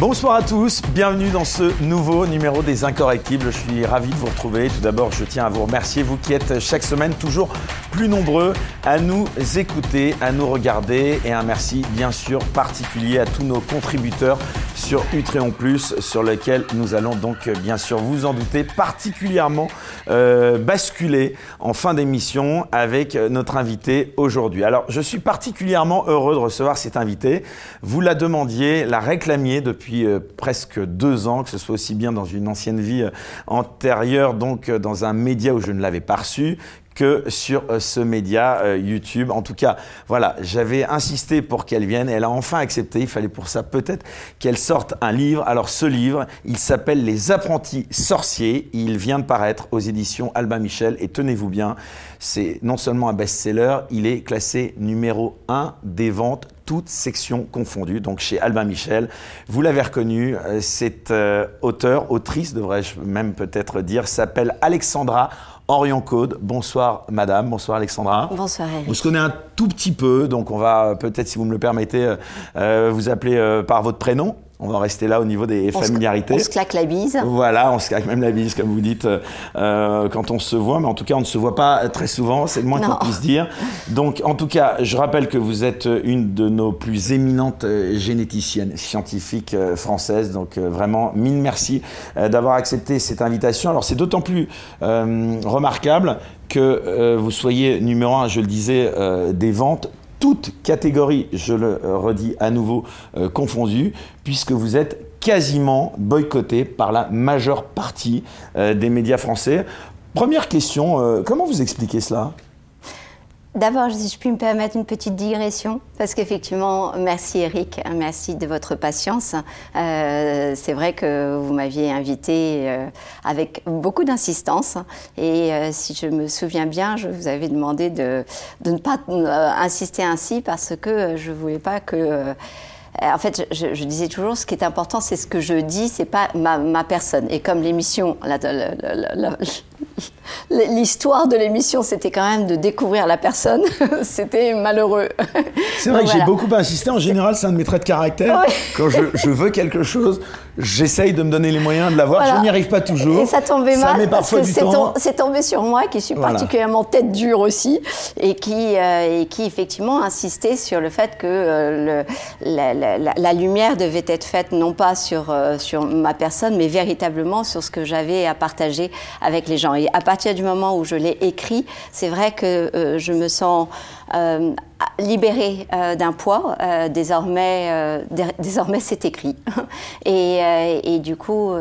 Bonsoir à tous, bienvenue dans ce nouveau numéro des Incorrectibles. Je suis ravi de vous retrouver. Tout d'abord, je tiens à vous remercier, vous qui êtes chaque semaine toujours plus nombreux à nous écouter, à nous regarder. Et un merci bien sûr particulier à tous nos contributeurs sur Utréon Plus, sur lequel nous allons donc bien sûr vous en douter particulièrement euh, basculer en fin d'émission avec notre invité aujourd'hui. Alors, je suis particulièrement heureux de recevoir cet invité. Vous la demandiez, la réclamiez depuis euh, presque deux ans, que ce soit aussi bien dans une ancienne vie euh, antérieure, donc euh, dans un média où je ne l'avais pas reçu, que sur ce média YouTube. En tout cas, voilà, j'avais insisté pour qu'elle vienne. Elle a enfin accepté. Il fallait pour ça peut-être qu'elle sorte un livre. Alors ce livre, il s'appelle Les apprentis sorciers. Il vient de paraître aux éditions Albin Michel. Et tenez-vous bien, c'est non seulement un best-seller, il est classé numéro 1 des ventes toutes sections confondues, donc chez Albin Michel. Vous l'avez reconnu, euh, euh, auteur, autrice devrais-je même peut-être dire, s'appelle Alexandra Orion Code. Bonsoir madame, bonsoir Alexandra. Bonsoir Eric. On se connaît un tout petit peu, donc on va peut-être, si vous me le permettez, euh, vous appeler par votre prénom. On va rester là au niveau des familiarités. on se claque la bise. Voilà, on se claque même la bise, comme vous dites, euh, quand on se voit. Mais en tout cas, on ne se voit pas très souvent, c'est le moins qu'on puisse dire. Donc, en tout cas, je rappelle que vous êtes une de nos plus éminentes euh, généticiennes scientifiques euh, françaises. Donc, vraiment, mille merci d'avoir accepté cette invitation. Alors, c'est d'autant plus remarquable que vous soyez numéro un, je le disais, des ventes toutes catégories, je le euh, redis à nouveau, euh, confondues, puisque vous êtes quasiment boycotté par la majeure partie euh, des médias français. Première question, comment vous expliquez cela? D'abord, si je puis me permettre une petite digression, parce qu'effectivement, merci Eric, merci de votre patience. Euh, c'est vrai que vous m'aviez invité euh, avec beaucoup d'insistance, et euh, si je me souviens bien, je vous avais demandé de, de ne pas insister ainsi parce que je ne voulais pas que en fait, je, je, disais toujours, ce qui est important, c'est ce que je dis, c'est pas ma, ma, personne. Et comme l'émission, l'histoire de l'émission, c'était quand même de découvrir la personne, c'était malheureux. C'est vrai que j'ai beaucoup insisté. En général, c'est un de mes traits de caractère. Quand je, je, veux quelque chose, j'essaye de me donner les moyens de l'avoir. Je n'y arrive pas toujours. Et ça tombait mal. C'est tombé sur moi, qui suis particulièrement tête dure aussi, et qui, euh, et qui effectivement insistait sur le fait que euh, le, la, la, lumière devait être faite non pas sur, euh, sur ma personne, mais véritablement sur ce que j'avais à partager avec les gens. Et à partir du moment où je l'ai écrit, c'est vrai que je me sens euh, libéré euh, d'un poids. Euh, désormais, désormais c'est écrit. et, et, du coup,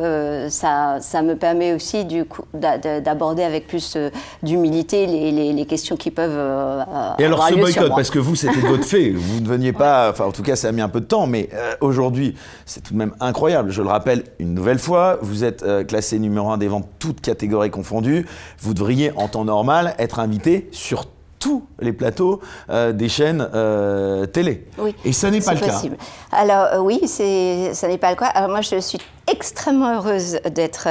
ça, ça me permet aussi d'aborder avec plus d'humilité les, les, questions qui peuvent. et alors ce boycott, parce que vous, c'était votre fait. Vous ne veniez pas. Enfin, en tout cas, ça a mis un peu de temps, mais aujourd'hui, c'est tout de même incroyable. Je le rappelle une nouvelle fois, vous êtes classé numéro un des ventes toutes catégories confondues. Vous devriez, en temps normal, être invité sur tous les plateaux euh, des chaînes euh, télé. Oui, Et ça n'est pas le possible. Alors euh, oui, ça n'est pas le cas. Alors moi, je suis extrêmement heureuse d'être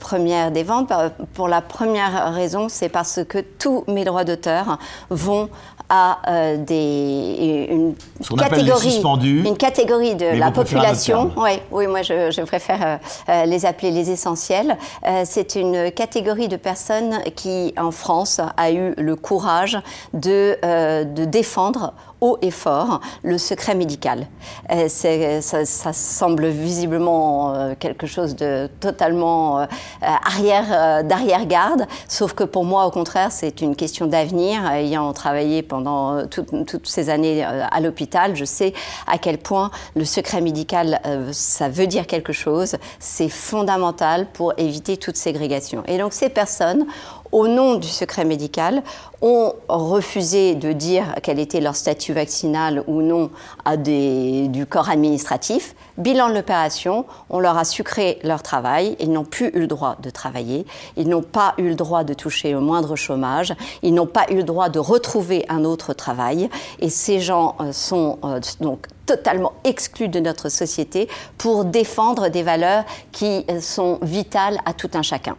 première des ventes. Pour la première raison, c'est parce que tous mes droits d'auteur vont à euh, des, une, catégorie, une catégorie de la population. Ouais, oui, moi je, je préfère euh, euh, les appeler les essentiels. c'est une catégorie de personnes qui, en France, a eu le courage de, de défendre haut et fort le secret médical. Euh, ça, semble visiblement euh, quelque chose de totalement euh, arrière, d'arrière-garde, sauf que pour moi, au contraire, c'est une question d'avenir. Ayant travaillé pendant toutes ces années à l'hôpital, je sais à quel point le secret médical, ça veut dire quelque chose. C'est fondamental pour éviter toute ségrégation. Et donc ces personnes au nom du secret médical, ont refusé de dire quel était leur statut vaccinal ou non à des, du corps administratif. Bilan de l'opération, on leur a sucré leur travail, ils n'ont plus eu le droit de travailler, ils n'ont pas eu le droit de toucher au moindre chômage, ils n'ont pas eu le droit de retrouver un autre travail, et ces gens euh, sont euh, donc totalement exclus de notre société pour défendre des valeurs qui euh, sont vitales à tout un chacun.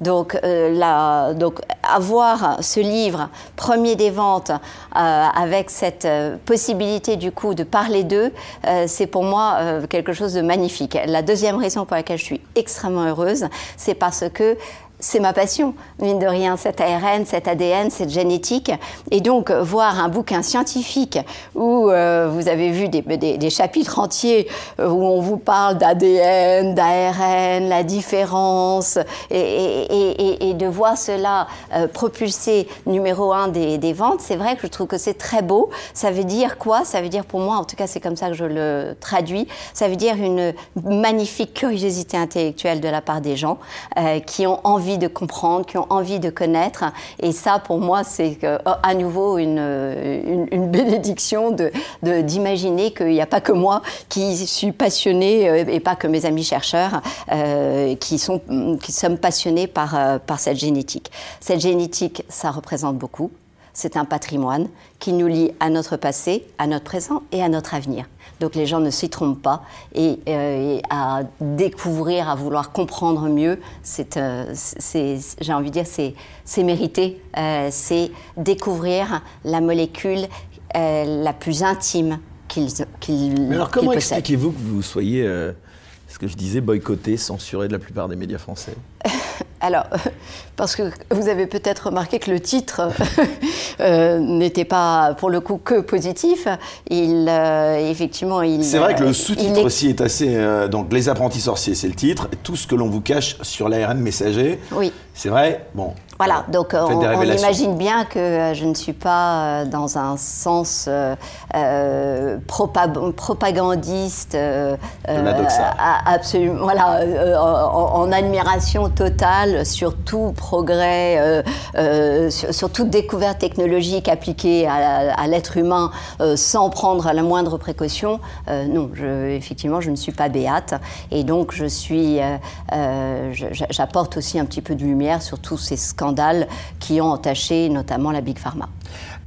Donc, euh, donc avoir ce livre, premier des ventes, euh, avec cette euh, possibilité du coup de parler d'eux, c'est pour moi quelque chose de magnifique. La deuxième raison pour laquelle je suis extrêmement heureuse, c'est parce que c'est ma passion, mine de rien, cet ARN, cet ADN, cette génétique. Et donc, voir un bouquin scientifique où euh, vous avez vu des, chapitres entiers euh, où on vous parle d'ADN, d'ARN, la différence, et, de voir cela euh, propulser numéro un des, des ventes, c'est vrai que je trouve que c'est très beau. Ça veut dire quoi? Ça veut dire pour moi, en tout cas c'est comme ça que je le traduis, ça veut dire une magnifique curiosité intellectuelle de la part des gens qui ont envie de comprendre, qui ont envie de connaître. Et ça, pour moi, c'est oh, à nouveau une, une, bénédiction d'imaginer de, qu'il n'y a pas que moi qui suis passionnée euh, et pas que mes amis chercheurs euh, qui, sont, qui sommes passionnés par, euh, par cette génétique. Cette génétique, ça représente beaucoup. C'est un patrimoine qui nous lie à notre passé, à notre présent et à notre avenir. Donc les gens ne s'y trompent pas. Et, euh, à découvrir, à vouloir comprendre mieux, c'est, euh, j'ai envie de dire, c'est, mérité. Euh, c'est découvrir la molécule la plus intime qu'il, qu'il Mais alors comment expliquez-vous que vous soyez, ce que je disais, boycotté, censuré de la plupart des médias français? Alors, parce que vous avez peut-être remarqué que le titre euh, n'était pas, pour le coup, que positif. Il, euh, effectivement, il. C'est vrai que le sous-titre aussi est assez. Euh, donc, Les apprentis sorciers, c'est le titre. Tout ce que l'on vous cache sur l'ARN messager. Oui. C'est vrai? Bon, voilà, donc on, imagine bien que euh, je ne suis pas euh, dans un sens euh, propagandiste, absolument, voilà, en, admiration totale sur tout progrès, sur, toute découverte technologique appliquée à, l'être humain sans prendre la moindre précaution. non, effectivement, je ne suis pas béate, et donc j'apporte aussi un petit peu de lumière sur tous ces scandales qui ont entaché notamment la Big Pharma.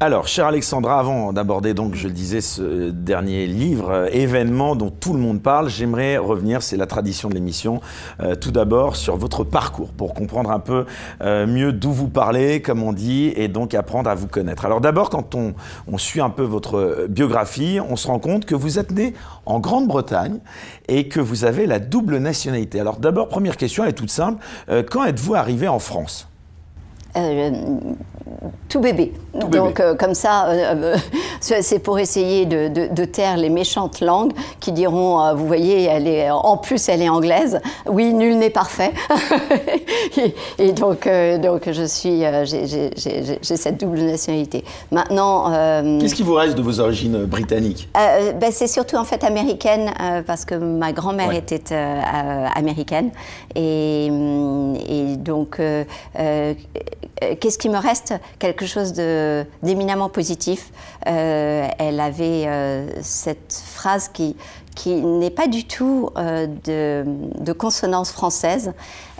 Alors, chère Alexandra, avant d'aborder donc, je le disais, ce dernier livre, euh, événement dont tout le monde parle, j'aimerais revenir, c'est la tradition de l'émission, euh, tout d'abord sur votre parcours, pour comprendre un peu euh, mieux d'où vous parlez, comme on dit, et donc apprendre à vous connaître. Alors d'abord, quand on, on, suit un peu votre biographie, on se rend compte que vous êtes né en Grande-Bretagne et que vous avez la double nationalité. Alors d'abord, première question, elle est toute simple, quand êtes-vous arrivé en France? Euh, tout bébé. Donc euh, comme ça, euh, c'est pour essayer de, taire les méchantes langues qui diront, vous voyez, elle est, en plus elle est anglaise. Oui, nul n'est parfait. et, donc, donc je suis, j'ai cette double nationalité. Maintenant. Qu'est-ce qui vous reste de vos origines britanniques? Ben, C'est surtout en fait américaine parce que ma grand-mère était américaine et, et donc qu'est-ce qui me reste Quelque chose d'éminemment positif. Euh, elle avait euh, cette phrase qui, n'est pas du tout de, consonance française.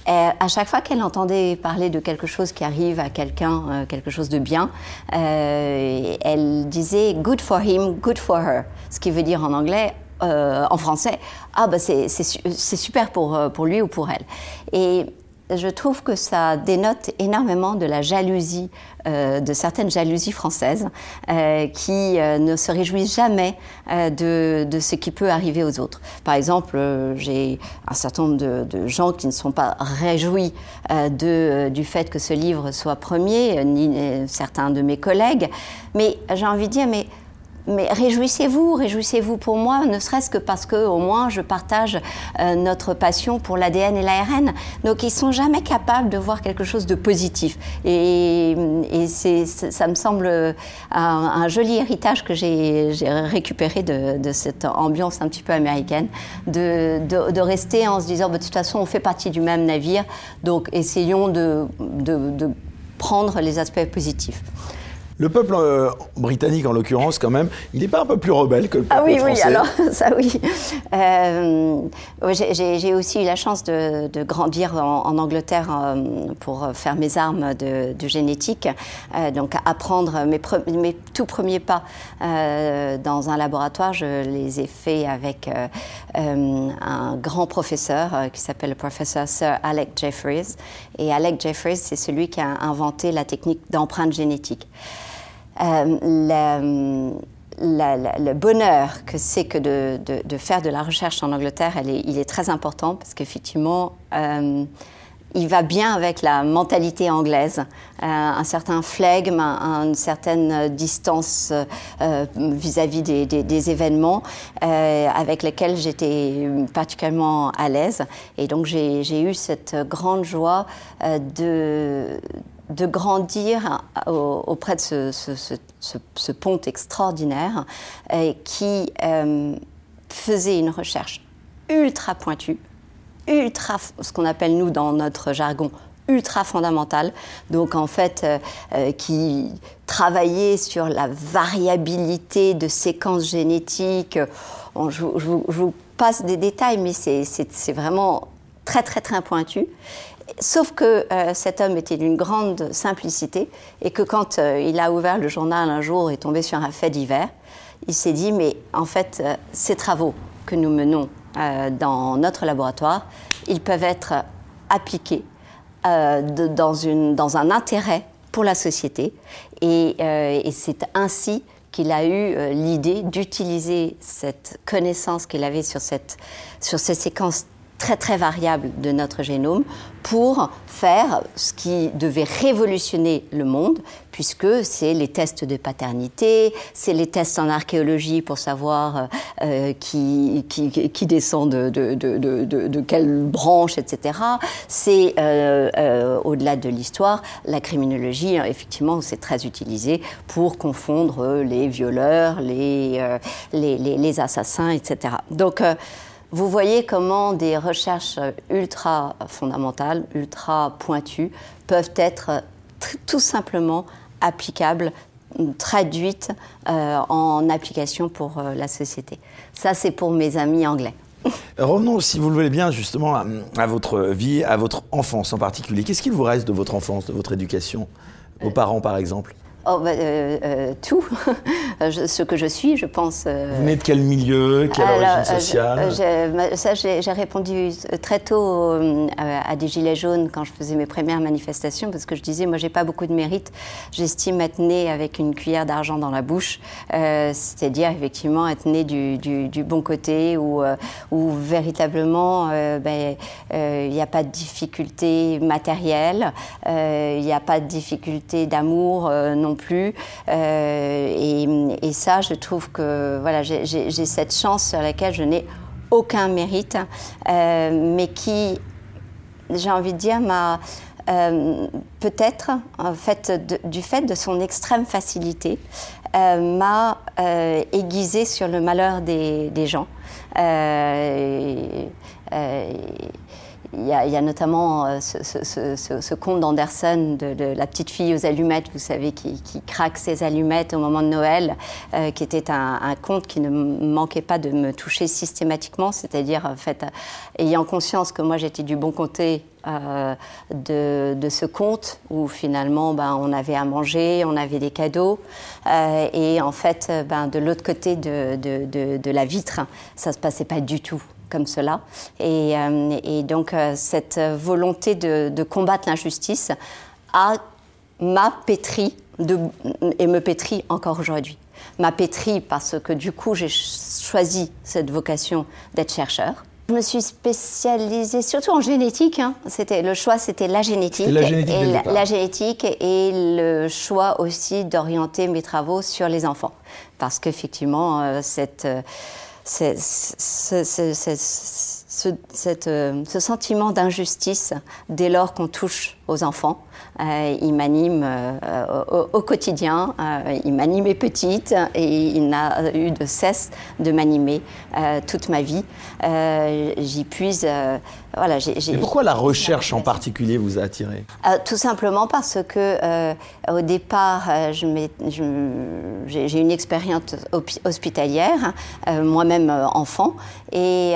à chaque fois qu'elle entendait parler de quelque chose qui arrive à quelqu'un, quelque chose de bien, elle disait good for him, good for her, ce qui veut dire en anglais en français, ah bah c'est super pour, pour lui ou pour elle. Et je trouve que ça dénote énormément de la jalousie, euh, de certaines jalousies françaises, euh, qui euh, ne se réjouissent jamais de, ce qui peut arriver aux autres. Par exemple, j'ai un certain nombre de, gens qui ne sont pas réjouis de, du fait que ce livre soit premier, ni certains de mes collègues, mais j'ai envie de dire, mais mais réjouissez-vous, réjouissez-vous pour moi, ne serait-ce que parce que au moins je partage euh, notre passion pour l'ADN et l'ARN. Donc ils sont jamais capables de voir quelque chose de positif. Et, et ça me semble un, joli héritage que j'ai, récupéré de, cette ambiance un petit peu américaine, de, rester en se disant bah, de toute façon on fait partie du même navire, donc essayons de prendre les aspects positifs. Le peuple euh, britannique, en l'occurrence, quand même, il n'est pas un peu plus rebelle que le peuple ah oui, français oui, alors ça oui. Euh, j'ai aussi eu la chance de, grandir en, Angleterre euh, pour faire mes armes de, génétique, donc apprendre mes, mes, tout premiers pas dans un laboratoire, je les ai faits avec un grand professeur qui s'appelle le professeur Sir Alec Jeffreys. Et Alec Jeffreys, c'est celui qui a inventé la technique d'empreinte génétique. Euh, le bonheur que c'est que de, faire de la recherche en Angleterre, il est très important parce qu'effectivement, euh, il va bien avec la mentalité anglaise, euh, un certain flegme, une certaine distance vis-à-vis des, événements avec lesquels j'étais particulièrement à l'aise. Et donc j'ai eu cette grande joie de de grandir auprès de ce, pont extraordinaire euh, qui euh, faisait une recherche ultra pointue, ultra, ce qu'on appelle nous dans notre jargon, ultra fondamentale, donc en fait euh, qui travaillait sur la variabilité de séquences génétiques. je, vous passe des détails, mais c'est vraiment très très très pointu. Sauf que euh, cet homme était d'une grande simplicité et que quand euh, il a ouvert le journal un jour et tombé sur un fait divers, il s'est dit mais en fait euh, ces travaux que nous menons dans notre laboratoire, ils peuvent être appliqués dans, un intérêt pour la société. Et, c'est ainsi qu'il a eu l'idée d'utiliser cette connaissance qu'il avait sur ces séquences très très variable de notre génome pour faire ce qui devait révolutionner le monde, puisque c'est les tests de paternité, c'est les tests en archéologie pour savoir euh, qui, qui, descend de, de, de, de, quelle branche, etc. C'est, euh, euh, au-delà de l'histoire, la criminologie, hein, effectivement, c'est très utilisé pour confondre les violeurs, les, les, les, les assassins, etc. Donc, vous voyez comment des recherches ultra fondamentales, ultra pointues, peuvent être tout simplement applicables, traduites euh, en application pour euh, la société. Ça, c'est pour mes amis anglais. Revenons, si vous le voulez bien, justement à, votre vie, à votre enfance en particulier. Qu'est-ce qu'il vous reste de votre enfance, de votre éducation? Vos parents, par exemple? Oh, bah, euh, euh, tout. ce que je suis, je pense. Euh, vous venez de quel milieu? Quelle origine sociale? Ça, j'ai répondu très tôt à des Gilets jaunes quand je faisais mes premières manifestations, parce que je disais, moi, j'ai pas beaucoup de mérite. J'estime être née avec une cuillère d'argent dans la bouche, c'est-à-dire, effectivement, être née du, du, bon côté, où, où véritablement, ben, il n'y a pas de difficulté matérielle, il n'y a pas de difficulté d'amour non plus. Euh, et, ça, je trouve que voilà, j'ai cette chance sur laquelle je n'ai aucun mérite, euh, mais qui, j'ai envie de dire, m'a euh, peut-être, en fait, du fait de son extrême facilité, m'a aiguisé sur le malheur des gens. Il y, a, notamment euh, ce, conte d'Anderson de, la petite fille aux allumettes, vous savez, qui, craque ses allumettes au moment de Noël, euh, qui était un, conte qui ne manquait pas de me toucher systématiquement, c'est-à-dire, en fait, ayant conscience que moi j'étais du bon côté euh, de, ce conte où finalement ben, on avait à manger, on avait des cadeaux et en fait ben, de l'autre côté de, de, la vitre ça se passait pas du tout comme cela. Et, euh, donc euh, cette volonté de, combattre l'injustice a m'a pétri de, et me pétrit encore aujourd'hui. M'a pétri parce que du coup j'ai choisi cette vocation d'être chercheur. Je me suis spécialisée surtout en génétique. Hein. C'était le choix, c'était la génétique, la génétique, et la, génétique et le choix aussi d'orienter mes travaux sur les enfants, parce qu'effectivement euh, cette ce, ce, sentiment d'injustice dès lors qu'on touche aux enfants. il m'anime au, quotidien, il m'animait petite et il n'a eu de cesse de m'animer toute ma vie. J'y puise voilà, Et pourquoi la recherche en particulier vous a attiré? Euh, Tout simplement parce que euh, au départ, euh, j'ai une expérience hospitalière, moi-même enfant, et,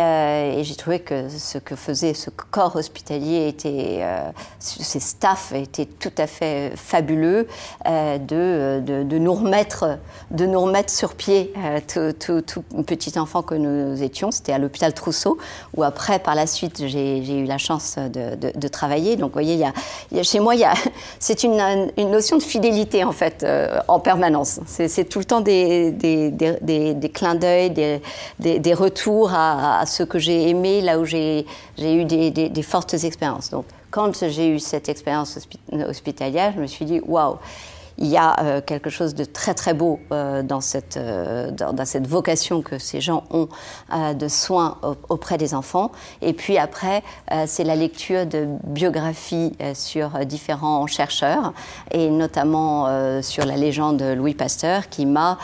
j'ai trouvé que ce que faisait ce corps hospitalier était, ces staffs étaient tout à fait fabuleux de, de, nous remettre, de nous remettre sur pied tout, petit enfant que nous étions. C'était à l'hôpital Trousseau, où après, par la suite, j'ai eu la chance de, travailler. Donc, vous voyez, chez moi, c'est une, notion de fidélité, en fait, euh, en permanence. C'est tout le temps des, des, clins d'œil, des, retours à, ce que j'ai aimé, là où j'ai eu des, fortes expériences. Quand j'ai eu cette expérience hospitalière, je me suis dit, waouh! il y a euh, quelque chose de très très beau euh, dans, cette, euh, dans, cette vocation que ces gens ont de soins auprès des enfants. Et puis après, c'est la lecture de biographies sur différents chercheurs, et notamment sur la légende de Louis Pasteur, qui m'a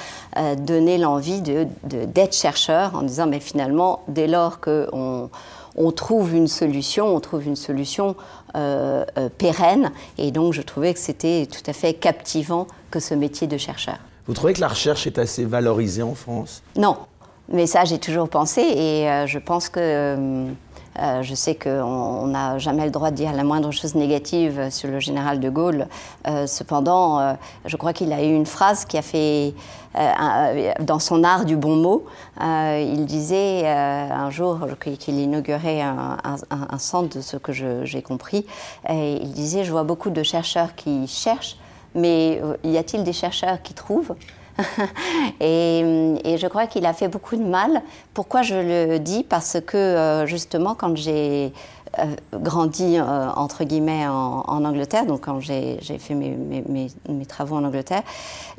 donné l'envie d'être chercheur en disant, mais finalement, dès lors qu'on on trouve une solution, on trouve une solution euh, euh, pérenne. Et donc, je trouvais que c'était tout à fait captivant que ce métier de chercheur. Vous trouvez que la recherche est assez valorisée en France? Non, mais ça, j'ai toujours pensé. Et euh, je pense que euh, je sais qu'on n'a jamais le droit de dire la moindre chose négative sur le général de Gaulle. Euh, cependant, euh, je crois qu'il a eu une phrase qui a fait, dans son art du bon mot, il disait un jour qu'il inaugurait un, centre de ce que j'ai compris, il disait, je vois beaucoup de chercheurs qui cherchent, mais y a-t-il des chercheurs qui trouvent? et, je crois qu'il a fait beaucoup de mal. Pourquoi je le dis? Parce que euh, justement, quand j'ai euh, grandi euh, entre guillemets en, Angleterre, donc quand j'ai fait mes, mes, travaux en Angleterre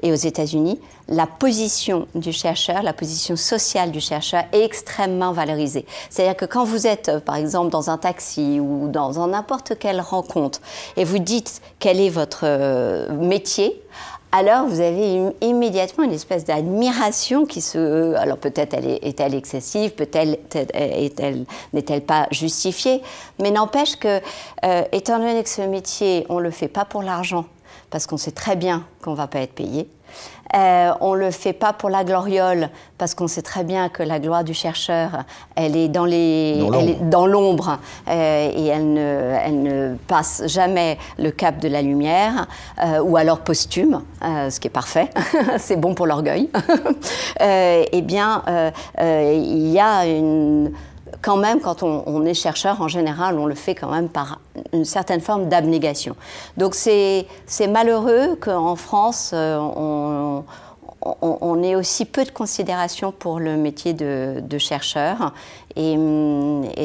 et aux États-Unis, la position du chercheur, la position sociale du chercheur est extrêmement valorisée. C'est-à-dire que quand vous êtes, par exemple, dans un taxi ou dans n'importe quelle rencontre et vous dites quel est votre métier, alors vous avez immédiatement une espèce d'admiration qui se... Alors peut-être elle est-elle excessive, peut-être est-elle, n'est-elle pas justifiée, mais n'empêche que, euh, étant donné que ce métier, on ne le fait pas pour l'argent, parce qu'on sait très bien qu'on ne va pas être payé, euh, on ne le fait pas pour la gloriole, parce qu'on sait très bien que la gloire du chercheur, elle est dans l'ombre euh, et elle ne, elle ne, passe jamais le cap de la lumière, euh, ou alors posthume, ce qui est parfait, c'est bon pour l'orgueil. eh bien, il y a une quand même, quand on, est chercheur, en général, on le fait quand même par une certaine forme d'abnégation. Donc c'est malheureux qu'en France, euh, on, on, ait aussi peu de considération pour le métier de, chercheur. Et,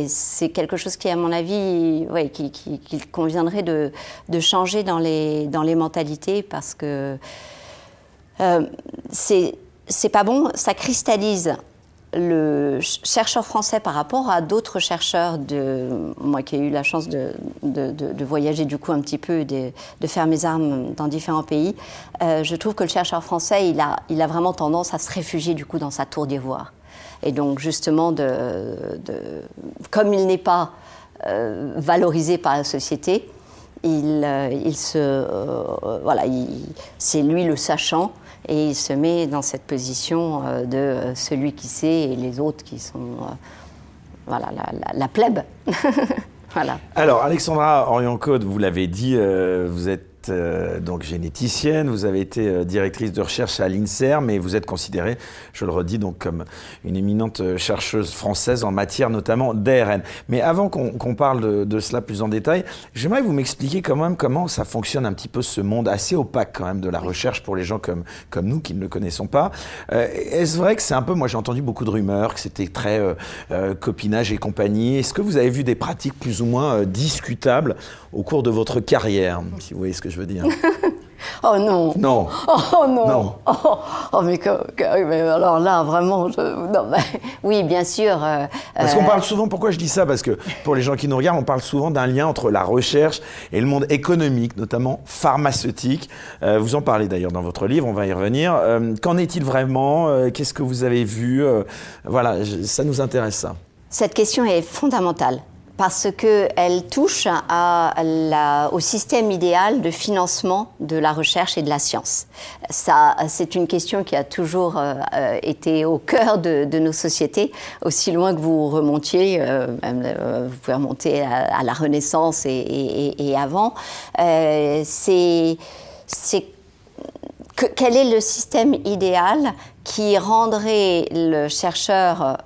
c'est quelque chose qui, à mon avis, qu'il qui, conviendrait de, de, changer dans les, dans les mentalités parce que euh, c'est pas bon, ça cristallise le chercheur français par rapport à d'autres chercheurs, de, moi qui ai eu la chance de, voyager du coup un petit peu, de, faire mes armes dans différents pays, euh, je trouve que le chercheur français, il a, il a vraiment tendance à se réfugier du coup dans sa tour d'ivoire. Et donc justement, de, comme il n'est pas euh, valorisé par la société, il, euh, il se, voilà, c'est lui le sachant et il se met dans cette position euh, de euh, celui qui sait et les autres qui sont euh, voilà, la, plèbe. voilà. Alors, Alexandra Orion-Code, vous l'avez dit, vous êtes euh, donc généticienne, vous avez été euh, directrice de recherche à l'INSERM mais vous êtes considérée, je le redis, donc comme une éminente euh, chercheuse française en matière notamment d'ARN. Mais avant qu'on parle de, cela plus en détail, j'aimerais vous m'expliquer quand même comment ça fonctionne un petit peu ce monde assez opaque quand même de la recherche pour les gens comme, comme nous qui ne le connaissons pas. Est-ce vrai que c'est un peu, moi j'ai entendu beaucoup de rumeurs, que c'était très copinage et compagnie. Est-ce que vous avez vu des pratiques plus ou moins discutables au cours de votre carrière, si vous voyez ce que je veux dire Oh non. Non. Oh non. Oh, oh, mais, alors là, vraiment, oui, bien sûr. Euh, Parce qu'on euh, parle souvent, pourquoi je dis ça? Parce que pour les gens qui nous regardent, on parle souvent d'un lien entre la recherche et le monde économique, notamment pharmaceutique. Euh, vous en parlez d'ailleurs dans votre livre, on va y revenir. Qu'en est-il vraiment? Qu'est-ce que vous avez vu? Voilà, ça nous intéresse ça. Cette question est fondamentale parce qu'elle touche au système idéal de financement de la recherche et de la science. Ça, c'est une question qui a toujours euh, euh, été au cœur de, nos sociétés, aussi loin que vous remontiez, euh, vous pouvez remonter à, la Renaissance et, avant. c'est, quel est le système idéal qui rendrait le chercheur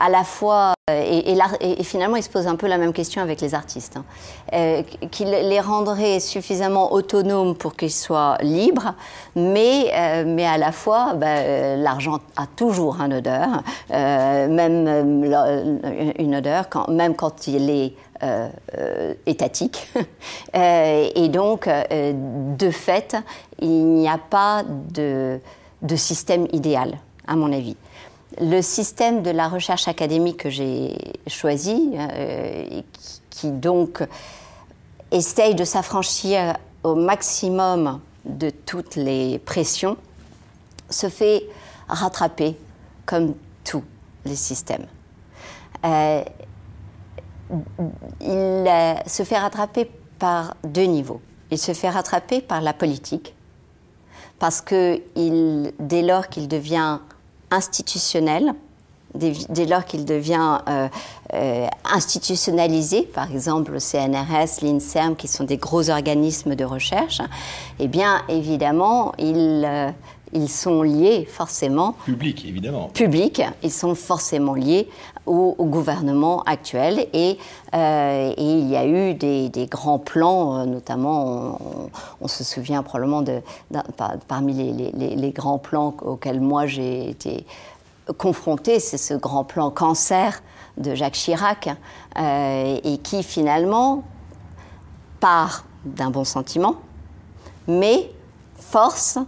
à la fois, euh, et, finalement il se pose un peu la même question avec les artistes, hein, euh, les rendrait suffisamment autonomes pour qu'ils soient libres, mais, euh, mais à la fois, bah, l'argent a toujours un odeur, même une odeur, même quand il est étatique. et donc, de fait, il n'y a pas de système idéal, à mon avis le système de la recherche académique que j'ai choisi, euh, qui, donc essaye de s'affranchir au maximum de toutes les pressions, se fait rattraper comme tous les systèmes. Euh, il se fait rattraper par deux niveaux. Il se fait rattraper par la politique, parce que dès lors qu'il devient institutionnel, dès, lors qu'il devient euh, euh, institutionnalisé, par exemple le CNRS, l'INSERM, qui sont des gros organismes de recherche, eh bien évidemment, ils, euh, ils sont liés forcément. Public, évidemment. Public, ils sont forcément liés au, gouvernement actuel. Et, et, il y a eu des, grands plans, notamment, on, se souvient probablement de, parmi les, grands plans auxquels moi j'ai été confronté, c'est ce grand plan cancer de Jacques Chirac, euh, et qui finalement part d'un bon sentiment, mais force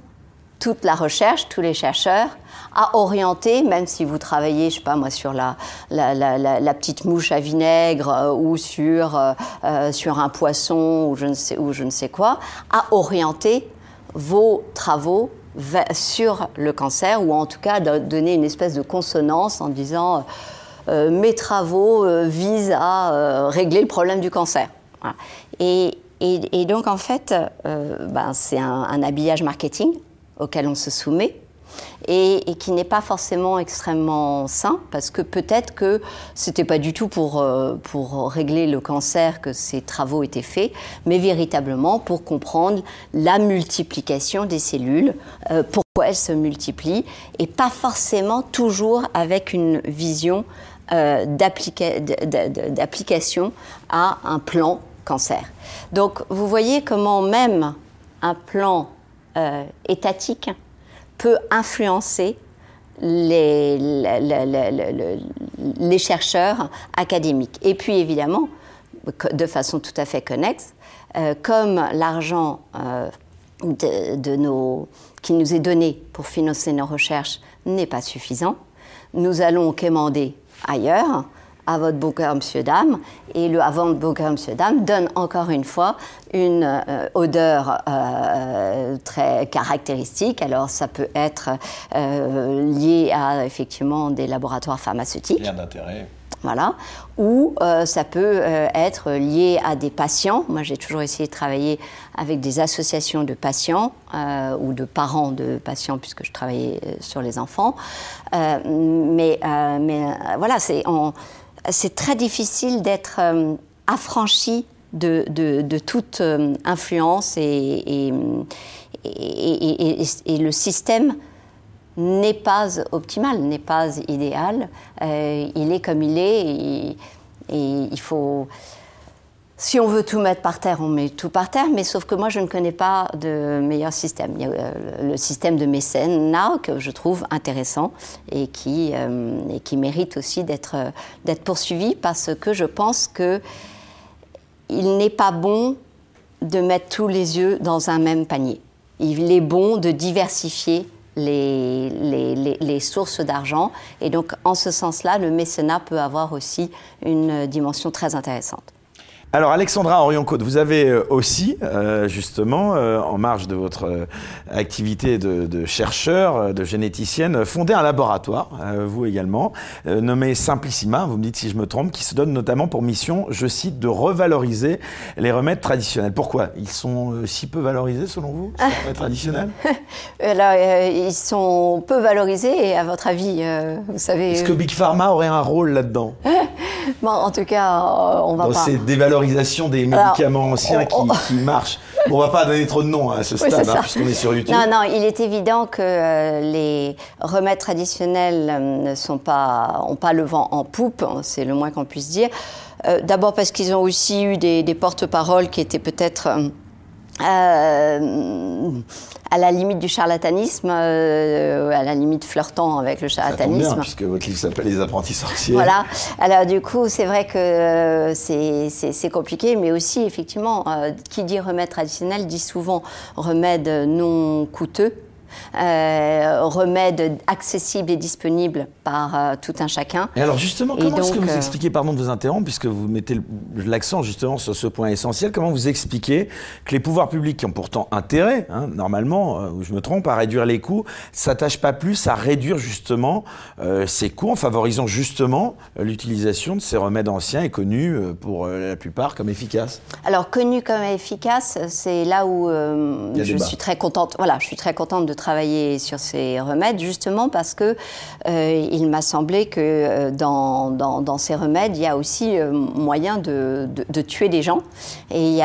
toute la recherche, tous les chercheurs, à orienter, même si vous travaillez, je sais pas moi, sur la, la, petite mouche à vinaigre euh, ou sur, euh, sur un poisson ou je, ne sais, ou je ne sais quoi, à orienter vos travaux sur le cancer, ou en tout cas donner une espèce de consonance en disant euh, mes travaux euh, visent à euh, régler le problème du cancer. Et, et, donc en fait, ben, c'est un, habillage marketing auquel on se soumet et, qui n'est pas forcément extrêmement sain parce que peut-être que c'était pas du tout pour, euh, pour régler le cancer que ces travaux étaient faits, mais véritablement pour comprendre la multiplication des cellules, euh, pourquoi elles se multiplient et pas forcément toujours avec une vision euh, d'application à un plan cancer. Donc vous voyez comment même un plan étatique peut influencer les, chercheurs académiques. Et puis évidemment, de façon tout à fait connexe, euh, comme l'argent euh, qui nous est donné pour financer nos recherches n'est pas suffisant, nous allons quémander ailleurs à votre Booker, Monsieur Dame. Et le avant de Booker, Monsieur Dame donne encore une fois une euh, odeur euh, très caractéristique. Alors ça peut être euh, lié à effectivement des laboratoires pharmaceutiques. Lien d'intérêt. Voilà. Ou ça peut être lié à des patients. Moi, j'ai toujours essayé de travailler avec des associations de patients ou de parents de patients, puisque je travaillais sur les enfants. mais, mais voilà, c'est c'est très difficile d'être euh, affranchi de, toute euh, influence et, le système n'est pas optimal, n'est pas idéal. Euh, il est comme il est et il faut si on veut tout mettre par terre, on met tout par terre, mais sauf que moi, je ne connais pas de meilleur système. Il y a euh, le système de mécénat que je trouve intéressant et qui, euh, mérite aussi d'être poursuivi parce que je pense que il n'est pas bon de mettre tous les yeux dans un même panier. Il est bon de diversifier les, sources d'argent. Et donc, en ce sens-là, le mécénat peut avoir aussi une dimension très intéressante. Alors Alexandra Orion-Côte, vous avez euh, aussi, euh, justement, euh, en marge de votre activité de, de, chercheur, de généticienne, fondé un laboratoire, vous également, nommé Simplissima, vous me dites si je me trompe, qui se donne notamment pour mission, je cite, de revaloriser les remèdes traditionnels. Pourquoi? Ils sont si peu valorisés selon vous, ces remèdes traditionnels? Alors, ils sont peu valorisés et à votre avis, vous savez... Est-ce que Big Pharma aurait un rôle là-dedans? Bon, en tout cas, on va pas... des médicaments anciens qui, marchent. Bon, on va pas donner trop de noms à ce stade, hein, puisqu'on est sur YouTube. Non, non, il est évident que euh, les remèdes traditionnels euh, ne sont pas, ont pas le vent en poupe, hein, c'est le moins qu'on puisse dire. Euh, d'abord parce qu'ils ont aussi eu des, des porte-paroles qui étaient peut-être euh, à la limite du charlatanisme, euh, à la limite flirtant avec le charlatanisme. Ça tombe bien, puisque votre livre s'appelle Les apprentis sorciers. Voilà. Alors du coup, c'est vrai que euh, c'est compliqué, mais aussi effectivement, qui dit remède traditionnel dit souvent remède non coûteux. Euh, remèdes accessibles et disponibles par euh, tout un chacun. Et alors justement, comment est-ce que vous euh, expliquez, pardon de vous interrompre, puisque vous mettez l'accent justement sur ce point essentiel, comment vous expliquez que les pouvoirs publics qui ont pourtant intérêt, hein, normalement, où je me trompe, à réduire les coûts, s'attachent pas plus à réduire justement ces coûts en favorisant justement l'utilisation de ces remèdes anciens et connus pour la plupart comme efficaces? Alors connus comme efficaces, c'est là où je suis très contente. Voilà, je suis très contente de travailler sur ces remèdes, justement parce que euh, il m'a semblé que euh, dans, dans, ces remèdes, il y a aussi euh, moyen de, de, tuer des gens. Et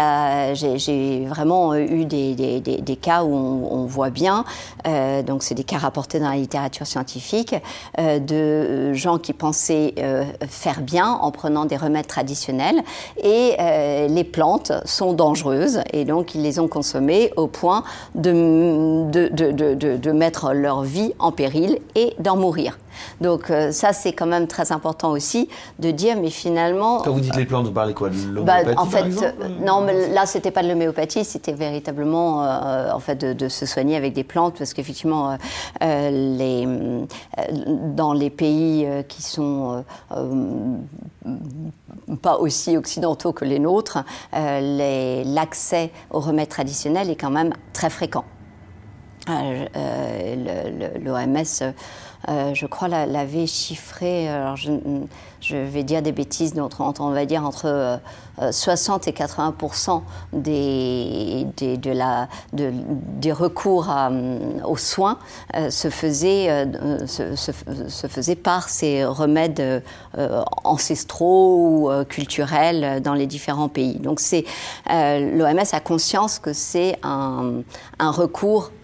j'ai vraiment eu des, des, des, cas où on, voit bien, donc c'est des cas rapportés dans la littérature scientifique, de gens qui pensaient faire bien en prenant des remèdes traditionnels et les plantes sont dangereuses et donc ils les ont consommées au point de, mettre leur vie en péril et d'en mourir. Donc euh, ça, c'est quand même très important aussi de dire, mais finalement... Quand vous dites les plantes, vous parlez quoi De bah, l'homéopathie, En fait, euh, non, mais là, c'était pas de l'homéopathie, c'était véritablement euh, en fait de, se soigner avec des plantes, parce qu'effectivement, les, dans les pays qui sont pas aussi occidentaux que les nôtres, l'accès aux remèdes traditionnels est quand même très fréquent. Euh, L'OMS, euh, je crois, l'avait chiffré, alors je, je, vais dire des bêtises, entre, on va dire entre 60 euh, et 80 des, des, de la, de, des recours aux soins se, faisaient, se, se, faisait par ces remèdes ancestraux ou culturels dans les différents pays. Donc l'OMS a conscience que c'est un, un recours euh,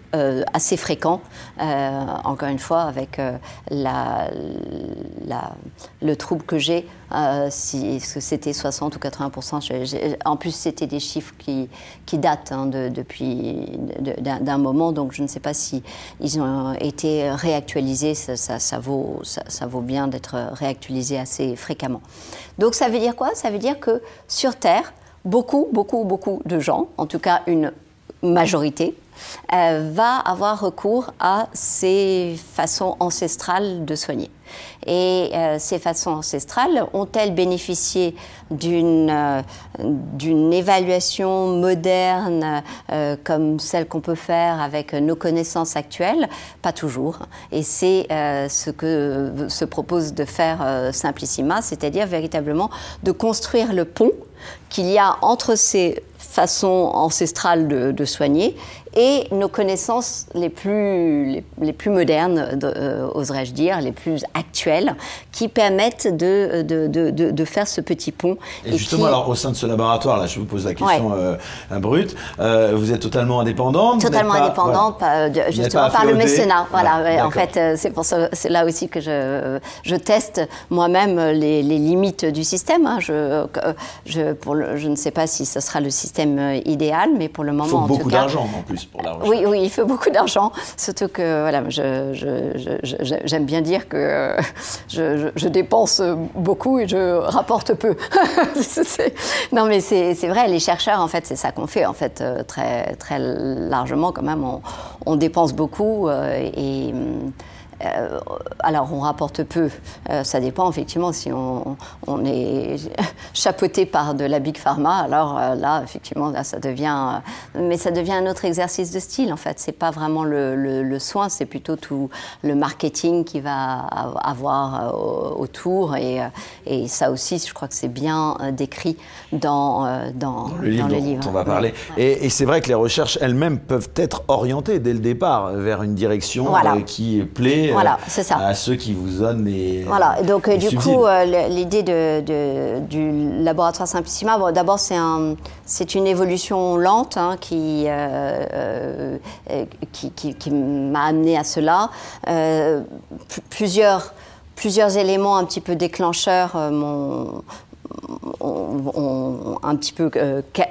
assez fréquent, euh, encore une fois, avec euh, le trouble que j'ai, si c'était 60 ou 80 En plus, c'était des chiffres qui, datent hein, de, depuis d'un moment, donc je ne sais pas si ont été réactualisés. Ça, ça, vaut, ça, vaut bien d'être réactualisé assez fréquemment. Donc ça veut dire quoi? Ça veut dire que sur Terre, beaucoup, beaucoup, beaucoup de gens, en tout cas une majorité, euh, va avoir recours à ces façons ancestrales de soigner. Et euh, ces façons ancestrales ont-elles bénéficié d'une euh, évaluation moderne comme celle qu'on peut faire avec nos connaissances actuelles? Pas toujours. Et c'est ce que se propose de faire Simplissima, c'est-à-dire véritablement de construire le pont qu'il y a entre ces façons ancestrales de soigner et nos connaissances les plus, les, plus modernes, euh, oserais-je dire, les plus actuelles, qui permettent de, de, de, de, faire ce petit pont. Et, justement, alors au sein de ce laboratoire, là, je vous pose la question euh, brute, euh, vous êtes totalement indépendante Totalement indépendante, justement par le mécénat. Voilà, en fait, c'est pour ça, c'est là aussi que je, je teste moi-même les, les, limites du système. Hein. Je, je, pour je ne sais pas si ce sera le système idéal, mais pour le moment, il faut en beaucoup d'argent en plus Oui, oui, il faut beaucoup d'argent. Surtout que voilà, j'aime bien dire que je, dépense beaucoup et je rapporte peu. non, mais c'est vrai, les chercheurs, en fait, c'est ça qu'on fait, en fait, très, très largement quand même. On, on dépense beaucoup et euh, alors, on rapporte peu. Euh, ça dépend, effectivement, si on, est chapeauté par de la Big Pharma. Alors euh, là, effectivement, là, ça devient. mais ça devient un autre exercice de style, en fait. C'est pas vraiment le, soin, c'est plutôt tout le marketing qui va avoir autour. Et, et, ça aussi, je crois que c'est bien décrit dans, dans, le livre dont on va parler. Et, c'est vrai que les recherches elles-mêmes peuvent être orientées dès le départ vers une direction qui plaît voilà, c'est ça. à ceux qui vous donnent les. Voilà, donc euh, du coup, euh, l'idée de, du laboratoire Simplissima, bon, d'abord, c'est un, une évolution lente hein, qui, euh, qui, qui, m'a amené à cela. plusieurs, plusieurs éléments un petit peu déclencheurs m'ont ont, un petit peu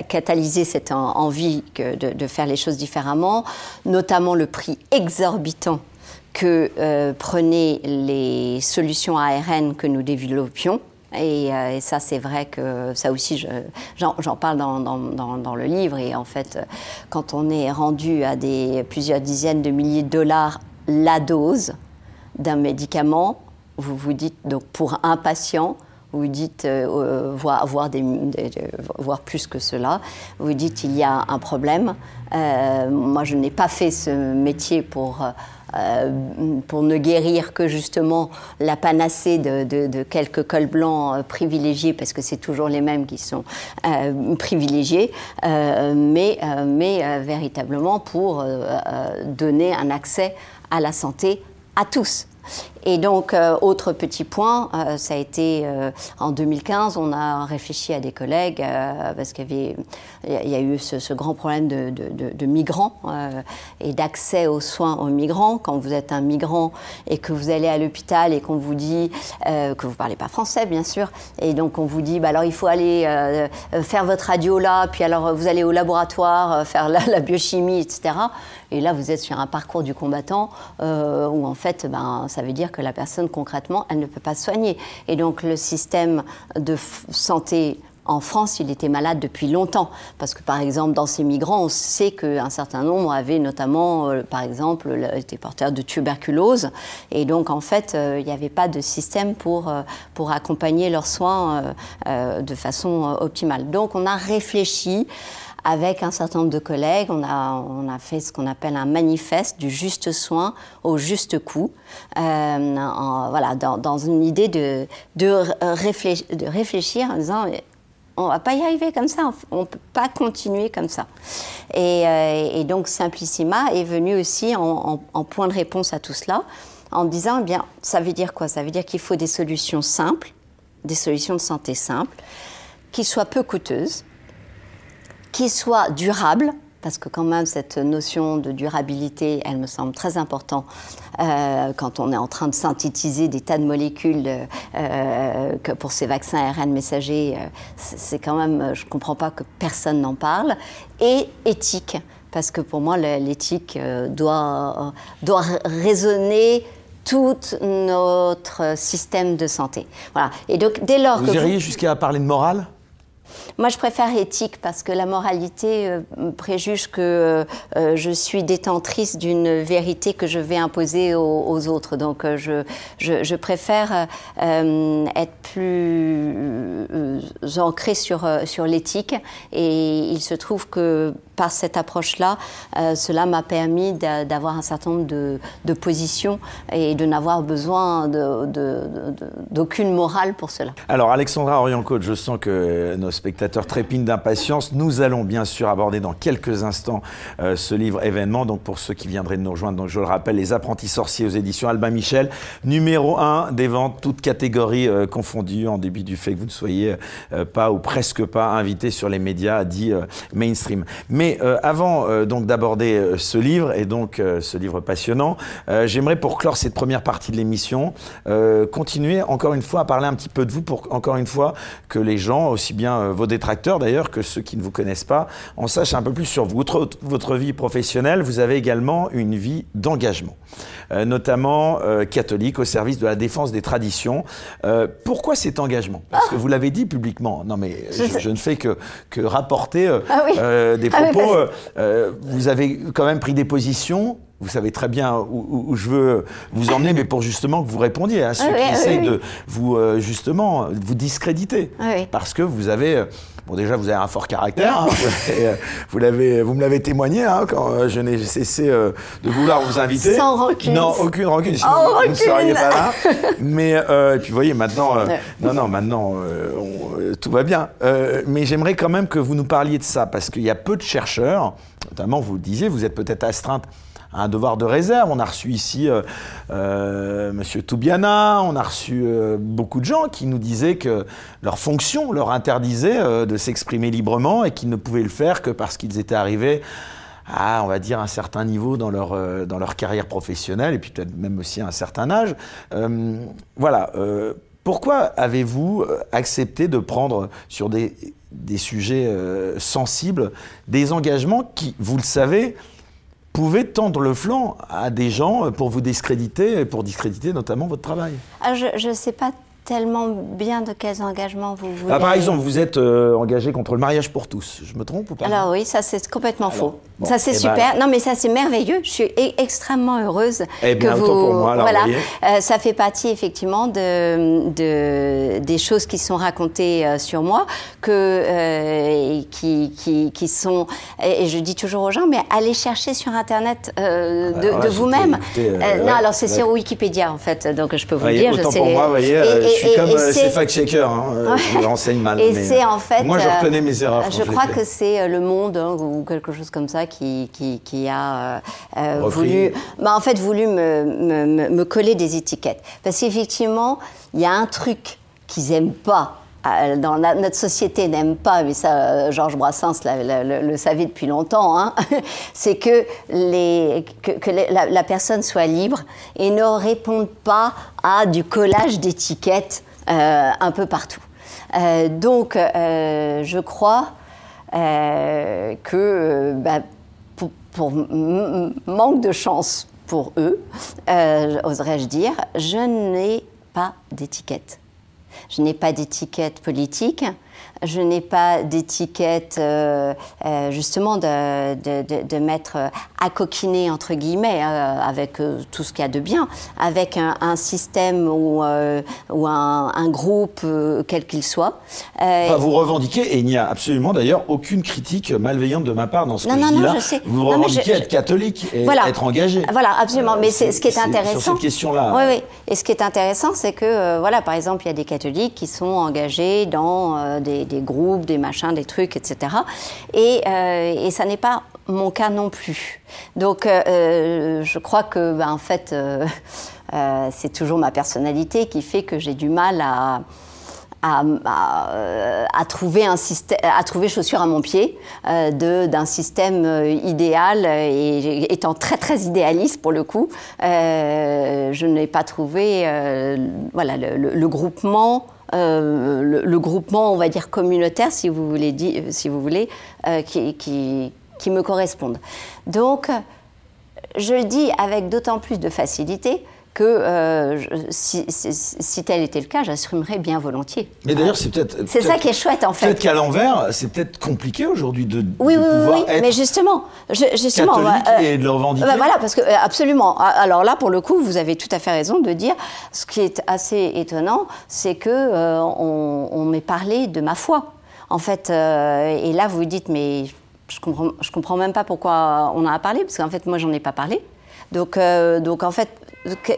catalysé cette envie de, de, faire les choses différemment, notamment le prix exorbitant que euh, les solutions ARN que nous développions. Euh, et, ça, c'est vrai que ça aussi, j'en parle dans, dans, le livre. Et en fait, quand on est rendu à des, plusieurs dizaines de milliers de dollars la dose d'un médicament, vous vous dites, donc pour un patient, vous dites, euh, voir, voir, des, voir, plus que cela, vous dites il y a un problème. moi, je n'ai pas fait ce métier pour euh, pour ne guérir que justement la panacée de, quelques cols blancs euh, privilégiés, parce que c'est toujours les mêmes qui sont euh, privilégiés, mais, mais véritablement pour donner un accès à la santé à tous. Et donc, euh, autre petit point, euh, ça a été euh, en 2015, on a réfléchi à des collègues parce qu'il y, a eu ce, grand problème de, migrants et d'accès aux soins aux migrants. Quand vous êtes un migrant et que vous allez à l'hôpital et qu'on vous dit que vous ne parlez pas français, bien sûr, et donc on vous dit, bah, alors il faut aller faire votre radio là, puis alors vous allez au laboratoire faire la, la biochimie, etc. Et là, vous êtes sur un parcours du combattant où en fait, ben, ça veut dire que la personne, concrètement, elle ne peut pas soigner. Et donc, le système de santé en France, il était malade depuis longtemps. Parce que, par exemple, dans ces migrants, on sait qu'un certain nombre avaient notamment, euh, par exemple, été porteurs de tuberculose. Et donc, en fait, euh, il n'y avait pas de système pour, euh, pour accompagner leurs soins de façon optimale. Donc, on a réfléchi avec un certain nombre de collègues, on a, on a fait ce qu'on appelle un manifeste du juste soin au juste coût, euh, voilà, dans, une idée de, de, de réfléchir en disant on va pas y arriver comme ça, on ne peut pas continuer comme ça. Et, euh, donc Simplissima est venu aussi en, point de réponse à tout cela, en disant, eh bien, ça veut dire quoi? Ça veut dire qu'il faut des solutions simples, des solutions de santé simples, qui soient peu coûteuses, qui soit durable, parce que quand même cette notion de durabilité, elle me semble très importante euh, quand on est en train de synthétiser des tas de molécules euh, que pour ces vaccins ARN messagers, euh, c'est quand même, je ne comprends pas que personne n'en parle, et éthique, parce que pour moi l'éthique doit, doit raisonner tout notre système de santé. Voilà. Et donc dès lors vous iriez jusqu'à parler de morale? Moi, je préfère éthique parce que la moralité euh, préjuge que euh, je suis détentrice d'une vérité que je vais imposer aux, autres. Donc, euh, je, préfère être plus ancrée sur, l'éthique. Et il se trouve que par cette approche-là, cela m'a permis d'avoir un certain nombre de, positions et de n'avoir besoin d'aucune morale pour cela. Alors, Alexandra Oriencote, je sens que nos spectateurs trépigne d'impatience. Nous allons bien sûr aborder dans quelques instants euh, ce livre événement. Donc pour ceux qui viendraient de nous rejoindre, donc je le rappelle, Les Apprentis Sorciers aux éditions Albin Michel, numéro 1 des ventes, toutes catégories euh, confondues, en début du fait que vous ne soyez euh, pas ou presque pas invité sur les médias dits mainstream. Mais avant donc d'aborder ce livre et donc ce livre passionnant, j'aimerais pour clore cette première partie de l'émission continuer encore une fois à parler un petit peu de vous pour encore une fois que les gens, aussi bien vos détracteurs d'ailleurs que ceux qui ne vous connaissent pas en sachent un peu plus sur vous. Votre, votre vie professionnelle, vous avez également une vie d'engagement, notamment catholique au service de la défense des traditions. pourquoi cet engagement? Parce que vous l'avez dit publiquement. Non mais je, ne fais que, que rapporter ah des ah propos. vous avez quand même pris des positions vous savez très bien où, je veux vous emmener, mais pour justement que vous répondiez à ceux qui essayent de vous, euh, justement, vous discréditer. Parce que vous avez. Euh, bon, déjà, vous avez un fort caractère. Hein, euh, vous, l'avez, vous me l'avez témoigné hein, quand je n'ai cessé de vouloir vous inviter. Sans rancune. Non, aucune rancune. Sinon vous ne seriez pas là. Mais et puis, vous voyez, maintenant, non, non, maintenant, tout va bien. mais j'aimerais quand même que vous nous parliez de ça, parce qu'il y a peu de chercheurs, notamment, vous le disiez, vous êtes peut-être astreinte un devoir de réserve. On a reçu ici euh, euh, Monsieur Toubiana, on a reçu euh, beaucoup de gens qui nous disaient que leur fonction leur interdisait de s'exprimer librement et qu'ils ne pouvaient le faire que parce qu'ils étaient arrivés à, on va dire, un certain niveau dans leur, dans leur carrière professionnelle et puis peut-être même aussi à un certain âge. voilà. pourquoi avez-vous accepté de prendre sur des, des sujets sensibles des engagements qui, vous le savez, pouvez tendre le flanc à des gens pour vous discréditer, pour discréditer notamment votre travail. Ah, Je ne sais pas tellement bien de quels engagements vous voulez. Ah, par exemple, vous êtes euh, engagé contre le mariage pour tous. Je me trompe ou pas? Alors oui, ça c'est complètement faux. ça c'est eh ben, super. non mais ça c'est merveilleux. Je suis e-, extrêmement heureuse eh que vous. Pour moi, alors, voilà, euh, ça fait partie effectivement de, de, des choses qui sont racontées euh, sur moi, que qui, qui, qui, sont. Et, je dis toujours aux gens, mais allez chercher sur internet de, de vous-même. non, alors c'est sur Wikipédia en fait, donc je peux vous dire. Autant je sais, pour moi, voyez je suis comme euh, ces fact-checkers, hein, euh, je renseigne mal. Et c'est en fait. Moi, je euh, reconnais mes erreurs. Je crois que c'est Le Monde hein, ou quelque chose comme ça qui, qui, qui a voulu, bah, en fait, voulu me, me, me coller des étiquettes. Parce qu'effectivement, il y a un truc qu'ils n'aiment pas dans notre société n'aime pas, mais ça, Georges Brassens le, savait depuis longtemps, hein, c'est que, la, personne soit libre et ne réponde pas à du collage d'étiquettes euh, un peu partout. Euh, donc, euh, je crois que bah, pour manque de chance pour eux, oserais-je dire, je n'ai pas d'étiquette. Je n'ai pas d'étiquette politique, je n'ai pas d'étiquette euh, euh, justement de, de, de, mettre à coquiner entre guillemets euh, avec tout ce qu'il y a de bien, avec un, système ou, ou un, un, groupe quel qu'il soit. vous revendiquez, et il n'y a absolument d'ailleurs aucune critique malveillante de ma part dans ce que je dis là. Vous revendiquez être catholique et être engagé. Voilà, absolument. Mais c'est ce qui est, intéressant. Sur cette question-là. Oui, oui. Et ce qui est intéressant, c'est que voilà, par exemple, il y a des catholiques qui sont engagés dans des des groupes, des machins, des trucs, etc. Et, euh, et ça n'est pas mon cas non plus. Donc, euh, euh, je crois que, ben, en fait, c'est toujours ma personnalité qui fait que j'ai du mal à, à, trouver un système, à trouver chaussure à mon pied d'un système idéal et étant très très idéaliste pour le coup, je n'ai pas trouvé voilà le groupement euh, le, groupement, on va dire communautaire, si vous voulez, si vous voulez euh, qui, qui, me correspondent. Donc, je le dis avec d'autant plus de facilité que euh, si, tel était le cas, j'assumerais bien volontiers. Mais d'ailleurs, c'est peut-être. c'est ça qui est chouette, en fait. Peut-être qu'à l'envers, c'est peut-être compliqué aujourd'hui de, oui, oui, pouvoir oui, mais justement, justement, catholique et de le revendiquer. Bah, voilà, parce que euh, absolument. Alors là, pour le coup, vous avez tout à fait raison de dire. Ce qui est assez étonnant, c'est que euh, on, m'ait parlé de ma foi, en fait. et là, vous vous dites, mais je comprends, je comprends même pas pourquoi on en a parlé, parce qu'en fait, moi, j'en ai pas parlé. Donc, donc en fait,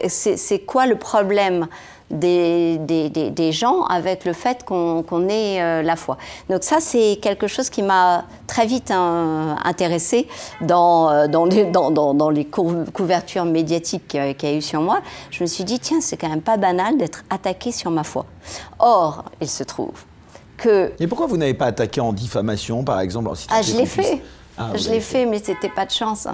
c'est quoi le problème des, des, gens avec le fait qu'on ait euh, la foi? Donc ça, c'est quelque chose qui m'a très vite hein, intéressée dans, euh, dans, les, dans, dans, les couvertures médiatiques qu'il y a eu sur moi. Je me suis dit, tiens, c'est quand même pas banal d'être attaqué sur ma foi. Or, il se trouve que... Et pourquoi vous n'avez pas attaqué en diffamation, par exemple Ah, je l'ai fait. Ah, je l'ai fait, mais c'était pas de chance.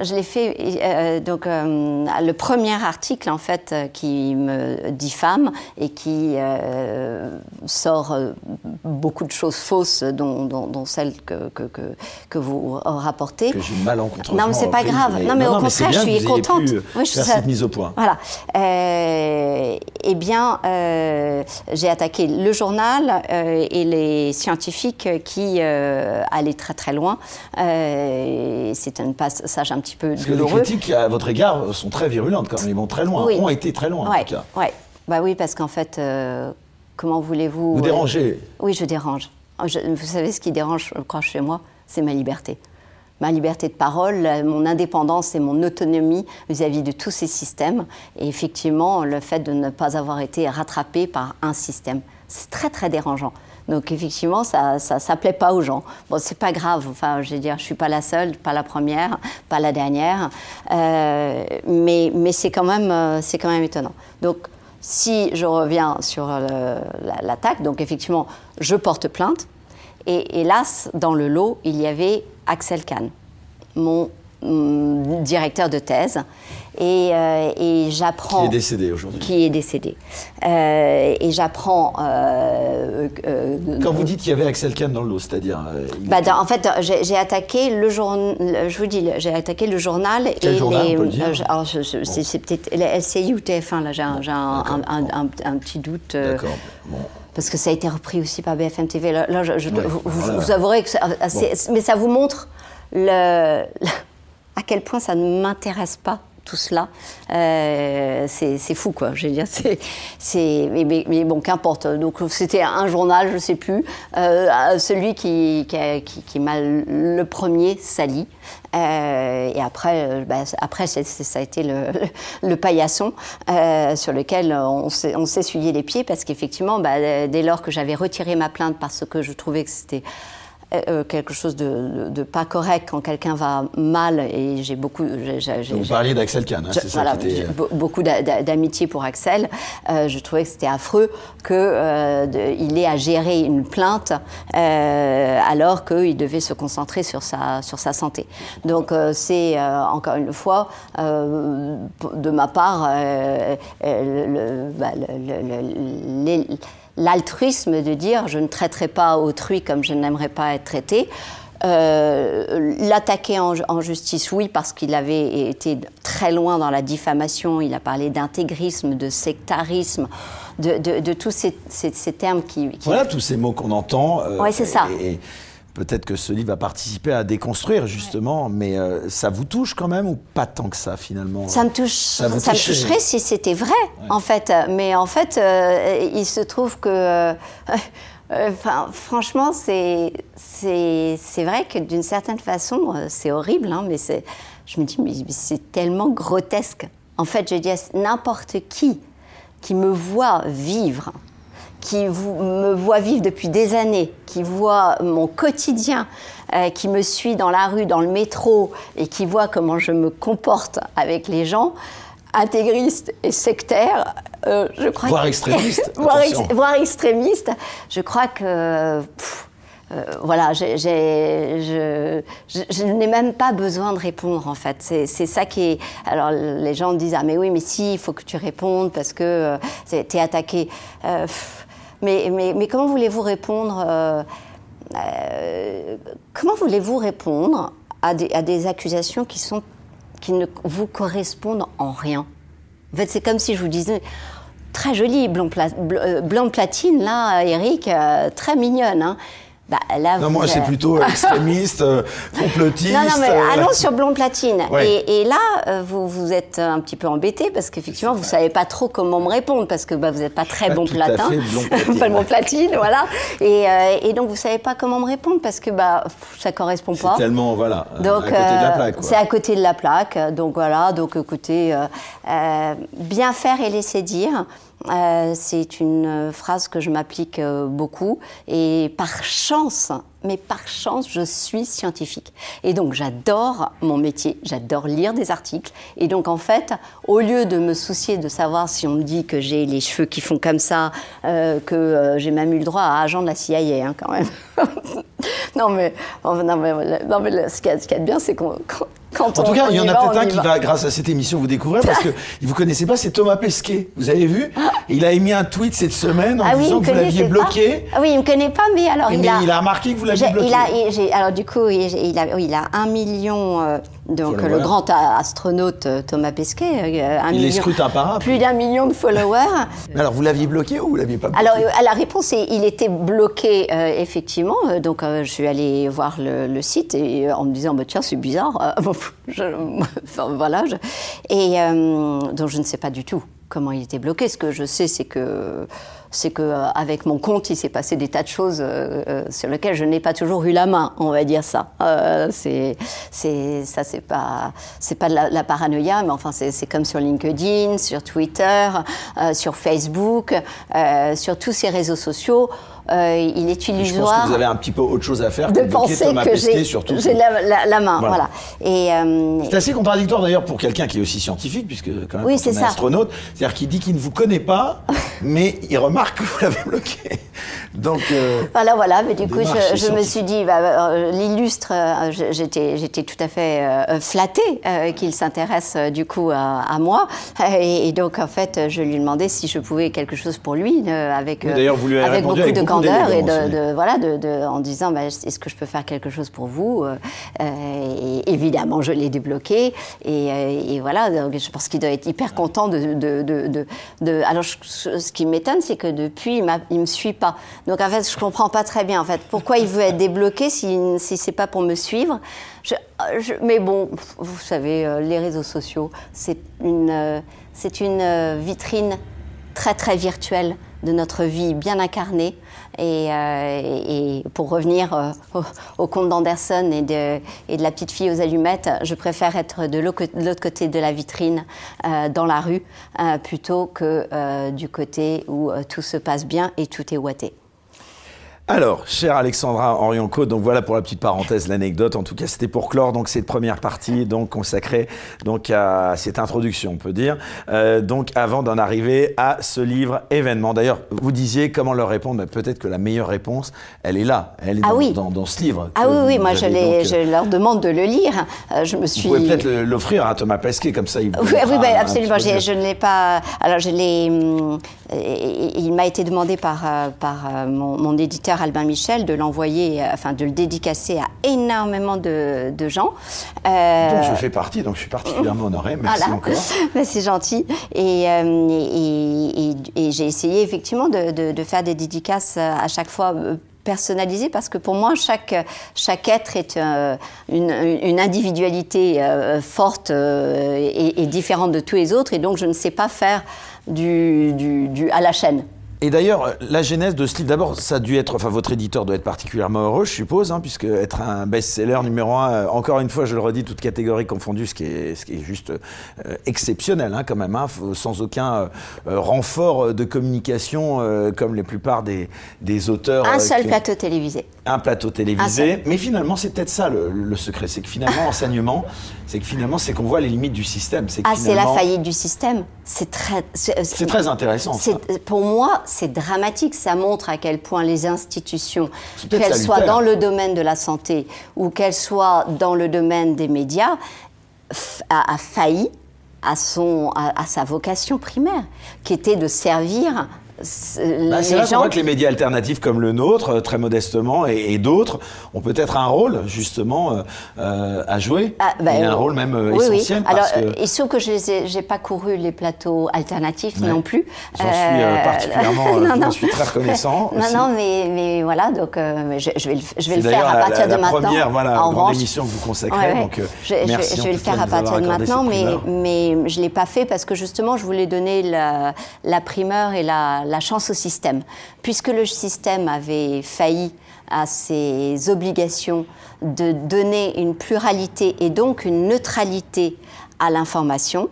Je l'ai fait. euh, donc, euh, le premier article, en fait, euh, qui me diffame et qui euh, sort beaucoup de choses fausses, dont, dont, dont celles que, que, que, vous rapportez. Que j'ai malencontreusement Non, mais c'est pas reprise, grave. mais- non, mais non, au non, mais c'est contraire, je suis contente. pu, Oui, je faire suis ça- cette mise au point. Voilà. Eh bien, j'ai attaqué le journal et les scientifiques qui allaient très très loin. C'est un passage un petit peu Parce que les critiques à votre égard sont très virulentes quand même. Ils vont très loin, Oui. ont été très loin ouais, en tout cas. ouais. Bah oui, parce qu'en fait, euh, comment voulez-vous Vous euh, dérangez. Oui, je dérange. Je- vous savez ce qui dérange, je crois, chez moi, c'est ma liberté. Ma liberté de parole, mon indépendance et mon autonomie vis-à-vis de tous ces systèmes. Et effectivement, le fait de ne pas avoir été rattrapé par un système. C'est très, très dérangeant. Donc effectivement, ça, ça, ça plaît pas aux gens. Bon, c'est pas grave. Enfin, je veux dire, je suis pas la seule, pas la première, pas la dernière. Euh, mais mais c'est quand même, euh, c'est quand même étonnant. Donc si je reviens sur la- l'attaque, donc effectivement, je porte plainte. Et hélas, dans le lot, il y avait Axel Kahn, mon hum, directeur de thèse. Et, euh, et j'apprends. Qui est décédé aujourd'hui. Qui est décédé. Euh, et j'apprends. euh, Quand vous dites qu'il y avait Axel Kahn dans le lot, c'est-à-dire. bah, était- en fait, j'ai attaqué le journal. Je vous dis, j'ai attaqué le journal Quel et journal, les. on peut le dire c'est- peut-être LCI ou TF1. Là, j'ai un, petit doute. D'accord. Bon. parce que ça a été repris aussi par BFM TV. Là, là, je, je- Ouais, vous, voilà. vous avouerez que ça- c'est- mais ça vous montre le, à quel point ça ne m'intéresse pas tout cela. Euh, c'est fou, quoi. Je veux dire, c'est, mais, mais- bon, qu'importe. Donc, c'était un journal, je sais plus, euh, celui qui, qui, qui- m'a le premier sali. Euh, et après, euh, bah, après c'est- ça a été le, le, le paillasson euh, sur lequel on s'essuyait les pieds parce qu'effectivement, bah, dès lors que j'avais retiré ma plainte parce que je trouvais que c'était euh, quelque chose de, de- de pas correct quand quelqu'un va mal et j'ai beaucoup j'ai- j'ai- Vous parliez d'Axel Kahn, hein, c'est ça voilà, qui était. be- beaucoup d'a- d'a- d'amitié pour Axel. Euh, je trouvais que c'était affreux qu'il ait à gérer une plainte euh, alors qu'il devait se concentrer sur sa, sur sa santé. Donc euh, c'est euh, encore une fois euh, de ma part euh, euh, le- bah, le- le- le- les- l'altruisme de dire je ne traiterai pas autrui comme je n'aimerais pas être traité. Euh, L'attaquer en, en justice, oui, parce qu'il avait été très loin dans la diffamation. Il a parlé d'intégrisme, de sectarisme, de, de- de tous ces, ces- ces termes qui. qui- Voilà tous ces mots qu'on entend. euh, Ouais, c'est ça. Et, et peut-être que ce livre va participer à déconstruire justement, mais euh, ça vous touche quand même ou pas tant que ça finalement? Ça me, touche, Ça me toucherait si c'était vrai, en fait. Mais en fait, euh, il se trouve que. euh, Enfin, franchement, c'est vrai que d'une certaine façon, c'est horrible, hein, mais je me dis mais c'est tellement grotesque. En fait, je dis à n'importe qui qui me voit vivre, qui me voit vivre depuis des années, qui voit mon quotidien, euh, qui me suit dans la rue, dans le métro, et qui voit comment je me comporte avec les gens, intégriste et sectaire, euh, je crois Voire que- extrémiste, voire, ex- attention. voire extrémiste, je crois que... pff, euh, voilà, je, je- je n'ai même pas besoin de répondre en fait. C'est ça qui est. Alors les gens disent ah mais oui mais si il faut que tu répondes parce que euh, c'est- t'es attaqué. Pff, mais, comment voulez-vous répondre euh, euh, Comment voulez-vous répondre à des, accusations qui sont qui ne vous correspondent en rien? En fait, c'est comme si je vous disais très jolie blonde, pla- euh, platine là, Eric, très mignonne. Hein. Bah, là, Non, moi c'est plutôt extrémiste, euh, complotiste. non, non, mais euh, allons sur blonde platine. Ouais. Et, et là, euh, vous, vous êtes un petit peu embêté parce qu'effectivement, vous ne savez pas trop comment me répondre parce que bah, vous n'êtes pas très Pas bon tout à platin. fait blond platine, pas le bon platine, voilà. Et, euh, et donc, vous ne savez pas comment me répondre parce que bah, ça ne correspond C'est pas. tellement, voilà, euh, Donc, à euh, c'est à côté de la plaque. Donc voilà, donc écoutez, euh, euh, bien faire et laisser dire. Euh, c'est une euh, phrase que je m'applique euh, beaucoup. Et par chance, mais par chance, je suis scientifique. Et donc j'adore mon métier, j'adore lire des articles. Et donc en fait, au lieu de me soucier de savoir si on me dit que j'ai les cheveux qui font comme ça, que j'ai même eu le droit à agent de la CIA hein, quand même. non mais, non mais, non, mais ce qu'il y a de bien, c'est qu'on- Quand en tout cas, il y en a peut-être un qui va. grâce à cette émission, vous découvrir parce que vous connaissez pas, c'est Thomas Pesquet. Vous avez vu Il a émis un tweet cette semaine en Ah oui, disant que vous l'aviez pas. bloqué. Ah oui, il me connaît pas, mais alors mais il a. il a remarqué que vous l'aviez bloqué. Il a, alors du coup, il, il a, oui, il a un million, euh, donc Followers. le grand astronaute euh, Thomas Pesquet, euh, un Il million, plus d'un million de followers. Alors, vous l'aviez bloqué ou vous l'aviez pas bloqué Alors, euh, la réponse, est- il était bloqué, euh, effectivement. Donc, euh, je suis allée voir le, le site et, euh, en me disant, bah, tiens, c'est bizarre. Bon, je- enfin, voilà. je- et donc, je ne sais pas du tout comment il était bloqué. Ce que je sais, c'est que c'est que euh, avec mon compte, il s'est passé des tas de choses euh, euh, sur lesquelles je n'ai pas toujours eu la main, on va dire ça. Euh, c'est, c'est, ça, c'est pas, c'est pas de la, paranoïa, mais enfin, c'est, c'est comme sur LinkedIn, sur Twitter, euh, sur Facebook, sur tous ces réseaux sociaux. Euh, il est Je pense illusoire que vous avez un petit peu autre chose à faire de que penser Thomas que j'ai, surtout. j'ai la, la- la main, Voilà. euh, C'est assez contradictoire d'ailleurs pour quelqu'un qui est aussi scientifique, puisque quand même Oui, quand on est ça. astronaute, c'est-à-dire qu'il dit qu'il ne vous connaît pas, mais il remarque que vous l'avez bloqué. Donc, euh, Voilà, voilà. Mais du coup, je, je me suis dit, bah, l'illustre, euh, je- j'étais, j'étais tout à fait flattée qu'il s'intéresse du coup à, à moi. Et, et donc, en fait, je lui ai demandé si je pouvais quelque chose pour lui, avec, d'ailleurs, vous lui avez avec répondu beaucoup avec de beaucoup candeur et de, voilà, de, de- en disant, bah, est-ce que je peux faire quelque chose pour vous Euh, et Évidemment, je l'ai débloqué. Et, euh, et voilà, je pense qu'il doit être hyper content de. de, de, de- de- alors, je- ce ce qui m'étonne, c'est que depuis, il ne me suit pas. Donc, en fait, je comprends pas très bien. En fait, pourquoi il veut être débloqué si, si c'est pas pour me suivre Je- je- Mais bon, vous savez, euh, les réseaux sociaux, c'est une, euh, c'est une euh, vitrine très très virtuelle de notre vie bien incarnée. Et, euh, et- pour revenir euh, au, au conte d'Anderson et de, la petite fille aux allumettes, je préfère être de l'autre côté de la vitrine, euh, dans la rue, euh, plutôt que euh, du côté où tout se passe bien et tout est ouaté. Alors, chère Alexandra Orion-Côte, donc voilà pour la petite parenthèse, l'anecdote. En tout cas, c'était pour clore donc cette première partie donc consacrée donc à cette introduction, on peut dire. Euh, donc avant d'en arriver à ce livre événement. D'ailleurs, vous disiez comment leur répondre. mais Peut-être que la meilleure réponse, elle est là, elle est Ah dans, oui. dans- dans ce livre. Ah oui, oui, vous moi je, donc, euh, je leur demande de le lire. Euh, je me Vous suis. pouvez peut-être l'offrir à Thomas Pesquet, comme ça il vous Oui, oui, un absolument. de- Je ne l'ai pas. Alors, je l'ai. hum, Il m'a été demandé par, par mon, mon éditeur Albin Michel de l'envoyer, euh, enfin de le dédicacer à énormément de, de gens. Euh, Donc je fais partie, donc je suis particulièrement honoré. Merci voilà. encore. Ben, c'est gentil. Et, euh, et, et- et j'ai essayé effectivement de, de- de faire des dédicaces à chaque fois personnalisées parce que pour moi, chaque, chaque être est euh, une, une individualité euh, forte euh, et, et différente de tous les autres. Et donc, je ne sais pas faire du, du, du- à la chaîne. Et d'ailleurs, la genèse de ce livre, d'abord, ça a dû être, enfin, votre éditeur doit être particulièrement heureux, je suppose, hein, puisque être un best-seller numéro un, euh, encore une fois, je le redis, toute catégorie confondue, ce qui est, ce qui est juste euh, exceptionnel, hein, quand même, hein, sans aucun euh, renfort de communication, euh, comme la plupart des, des auteurs. Un seul qui- plateau télévisé. un plateau télévisé. Mais finalement, c'est peut-être ça le, le secret. C'est que finalement, enseignement, c'est que finalement, c'est qu'on voit les limites du système. Que Ah, c'est la faillite du système. C'est très. C'est très intéressant. ça. Pour moi, c'est dramatique. Ça montre à quel point les institutions, qu'elles soient dans le domaine de la santé ou qu'elles soient dans le domaine des médias, a, a failli à, son, à, à sa vocation primaire, qui était de servir Bah, c'est là qu'on voit que les médias alternatifs comme le nôtre, euh, très modestement, et, et d'autres, ont peut-être un rôle justement euh, euh, à jouer. Ah, bah, et un rôle même euh, oui, oui. essentiel. Alors, que euh, il se trouve que je n'ai pas couru les plateaux alternatifs Ouais. non plus. J'en suis, euh, particulièrement, non, non. suis très reconnaissant non, aussi. non, mais, mais voilà, donc je, je vais le, je vais le faire à partir la, de la maintenant. première voilà, en grande émission que vous consacrez. Ouais, ouais. Donc, je, je- merci je en vais le faire à partir de maintenant, mais, mais je ne l'ai pas fait parce que justement, je voulais donner la, la primeur et la, la chance au système. Puisque le système avait failli à ses obligations de donner une pluralité et donc une neutralité à l'information,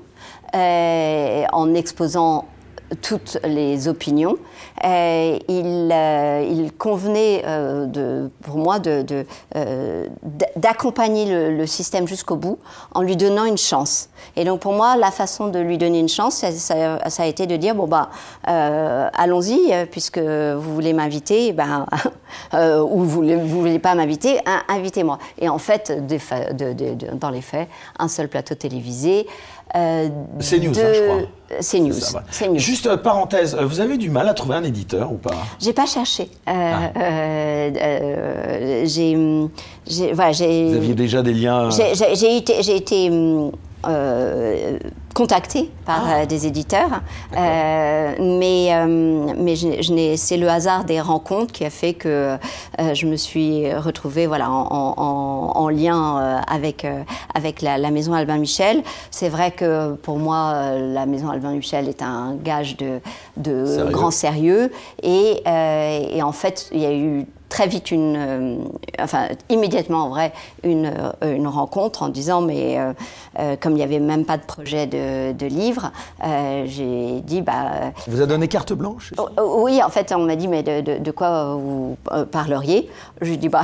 euh, en exposant toutes les opinions, il, il, convenait de, pour moi d'accompagner de, d'accompagner le, système jusqu'au bout en lui donnant une chance. Et donc pour moi, la façon de lui donner une chance, ça, ça, a été de dire bon bah allons-y puisque vous voulez m'inviter, ben ou vous vous voulez pas m'inviter, invitez-moi. Et en fait, dans les faits, un seul plateau télévisé. Euh, c'est news, hein, je crois. C'est news. news. Juste euh, parenthèse, euh, vous avez du mal à trouver un éditeur ou pas J'ai pas cherché. Euh, ah. j'ai, voilà, vous aviez déjà des liens. J'ai été, j'ai été euh, contacté par ah. euh, des éditeurs, euh, mais, mais je, c'est le hasard des rencontres qui a fait que je me suis retrouvée voilà, en, en, lien avec, avec la, Maison Albin Michel. C'est vrai que pour moi, la Maison Albin Michel est un gage de, de grand sérieux, et, et en fait, il y a eu très vite une, euh, enfin immédiatement en vrai, une, euh, une rencontre en disant mais euh, comme il n'y avait même pas de projet de, de livre, j'ai dit bah. Vous a donné carte blanche oh, Oui, en fait, on m'a dit mais de, de, quoi vous parleriez? Je dis bah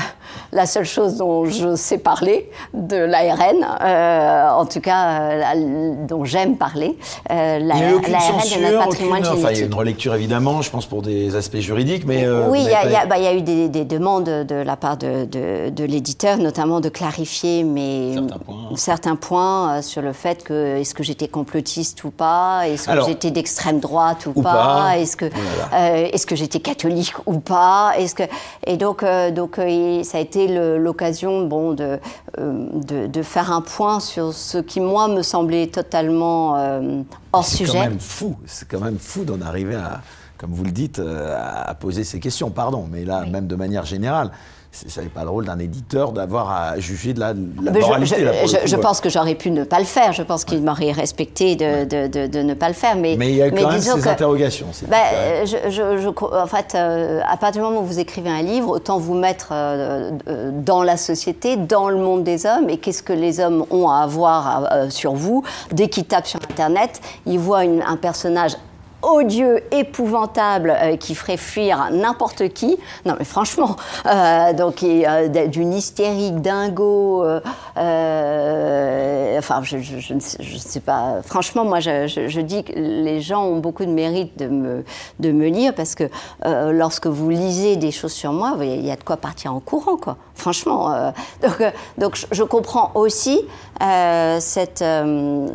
la seule chose dont je sais parler de l'ARN, en tout cas dont j'aime parler, l'ARN de notre patrimoine génétique. il y a une relecture évidemment, je pense pour des aspects juridiques, mais oui, il y, bah, y, a eu des des demandes de la part de, de, l'éditeur, notamment de clarifier mes, certains points, euh, sur le fait que est-ce que j'étais complotiste ou pas, est-ce que j'étais d'extrême droite ou, pas, est-ce que, euh, est-ce que j'étais catholique ou pas, est-ce que et donc euh, donc ça a été l'occasion bon de, de, de faire un point sur ce qui moi me semblait totalement hors sujet. C'est quand même fou, c'est quand même fou d'en arriver à comme vous le dites, euh, à poser ces questions. Pardon, mais là, même de manière générale, ce n'est pas le rôle d'un éditeur d'avoir à juger de la, moralité. Je, pense que j'aurais pu ne pas le faire. Je pense qu'il m'aurait respecté de, de, de, ne pas le faire. Mais, mais il y a quand même ces interrogations. Ben, je, en fait, euh, à partir du moment où vous écrivez un livre, autant vous mettre euh, dans la société, dans le monde des hommes, et qu'est-ce que les hommes ont à avoir sur vous? Dès qu'ils tapent sur Internet, ils voient un personnage odieux, épouvantable, euh, qui ferait fuir n'importe qui. Non, mais franchement, euh, donc euh, d'une hystérique dingo. enfin, je, ne sais, pas. Franchement, moi, je, dis que les gens ont beaucoup de mérite de me, de me lire parce que lorsque vous lisez des choses sur moi, il y a de quoi partir en courant, quoi. Franchement. donc, donc, je comprends aussi cette,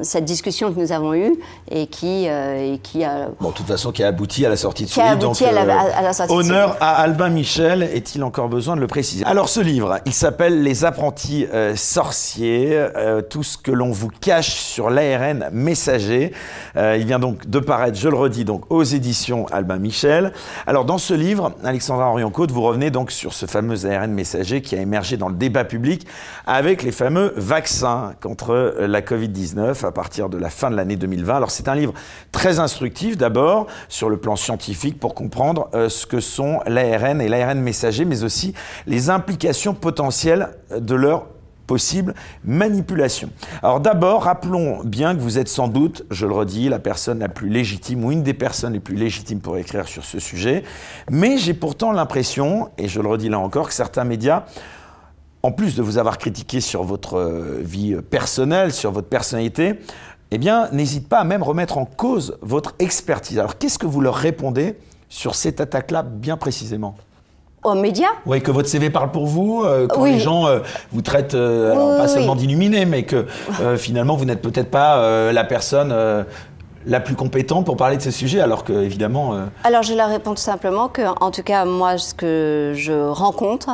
cette discussion que nous avons eue et qui, et qui a Bon, de toute façon, qui a abouti à la sortie de ce livre. Donc, euh, honneur à Albin Michel, est-il encore besoin de le préciser? Alors, ce livre, il s'appelle Les apprentis euh, sorciers, euh, tout ce que l'on vous cache sur l'ARN messager. il vient donc de paraître, je le redis, donc aux éditions Albin Michel. Alors, dans ce livre, Alexandra Orion-Côte, vous revenez donc sur ce fameux ARN messager qui a émergé dans le débat public avec les fameux vaccins contre la Covid-19 à partir de la fin de l'année 2020. Alors, c'est un livre très instructif d'abord sur le plan scientifique pour comprendre euh, ce que sont l'ARN et l'ARN messager, mais aussi les implications potentielles de leur possible manipulation. Alors d'abord, rappelons bien que vous êtes sans doute, je le redis, la personne la plus légitime ou une des personnes les plus légitimes pour écrire sur ce sujet, mais j'ai pourtant l'impression, et je le redis là encore, que certains médias en plus de vous avoir critiqué sur votre euh, vie personnelle, sur votre personnalité, eh bien, n'hésite pas à même remettre en cause votre expertise. Alors, qu'est-ce que vous leur répondez sur cette attaque-là bien précisément? Aux médias? Oui, que votre CV parle pour vous, euh, quand les gens euh, vous traitent, euh, pas seulement d'illuminé, mais que finalement vous n'êtes peut-être pas la personne la plus compétente pour parler de ces sujets, alors que évidemment. Euh, alors je leur réponds tout simplement que, en tout cas, moi, ce que je rencontre,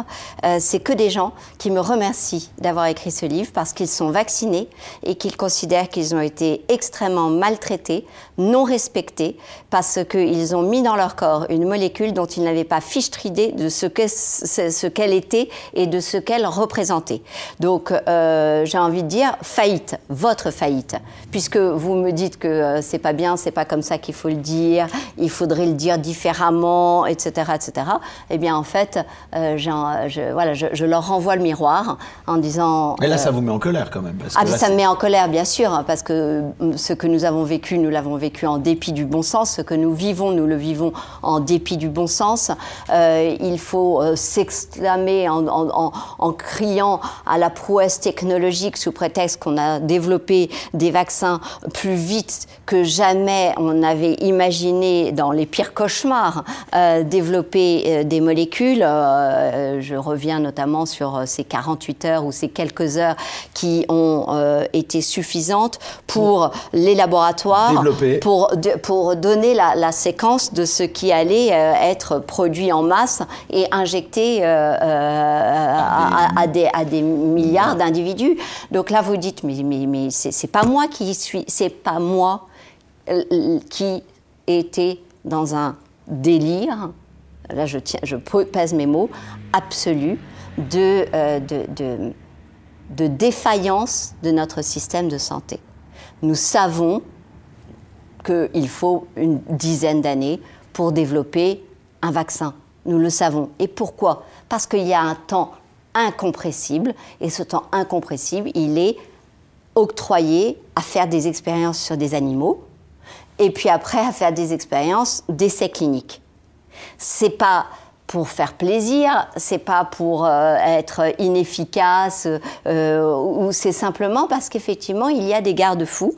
euh, c'est que des gens qui me remercient d'avoir écrit ce livre parce qu'ils sont vaccinés et qu'ils considèrent qu'ils ont été extrêmement maltraités, non respectés, parce qu'ils ont mis dans leur corps une molécule dont ils n'avaient pas fichtre idée de ce qu'elle était et de ce qu'elle représentait. Donc, euh, j'ai envie de dire faillite, votre faillite, puisque vous me dites que c'est c'est pas bien, c'est pas comme ça qu'il faut le dire, il faudrait le dire différemment, etc., etc. Eh bien, en fait, euh, je, voilà, je, leur renvoie le miroir en disant. Et là, ça vous met en colère quand même. Parce ah, ça me met en colère, bien sûr, hein, parce que ce que nous avons vécu, nous l'avons vécu en dépit du bon sens. Ce que nous vivons, nous le vivons en dépit du bon sens. il faut s'exclamer en, en, en criant à la prouesse technologique sous prétexte qu'on a développé des vaccins plus vite que jamais on avait imaginé dans les pires cauchemars euh, développer euh, des molécules. Euh, je reviens notamment sur ces 48 heures ou ces quelques heures qui ont été suffisantes pour les laboratoires, pour, pour donner la, la, séquence de ce qui allait être produit en masse et injecté à, à, des, à des milliards d'individus. Donc là, vous dites, mais, mais, mais c'est pas moi qui suis, c'est pas moi qui était dans un délire, là je, tiens, pèse mes mots, absolu de, euh, de, de, de défaillance de notre système de santé. Nous savons qu'il faut une dizaine d'années pour développer un vaccin. Nous le savons. Et pourquoi? Parce qu'il y a un temps incompressible. Et ce temps incompressible, il est octroyé à faire des expériences sur des animaux et puis après à faire des expériences d'essais cliniques. C'est pas pour faire plaisir, c'est pas pour euh, être inefficace, euh, ou c'est simplement parce qu'effectivement il y a des garde-fous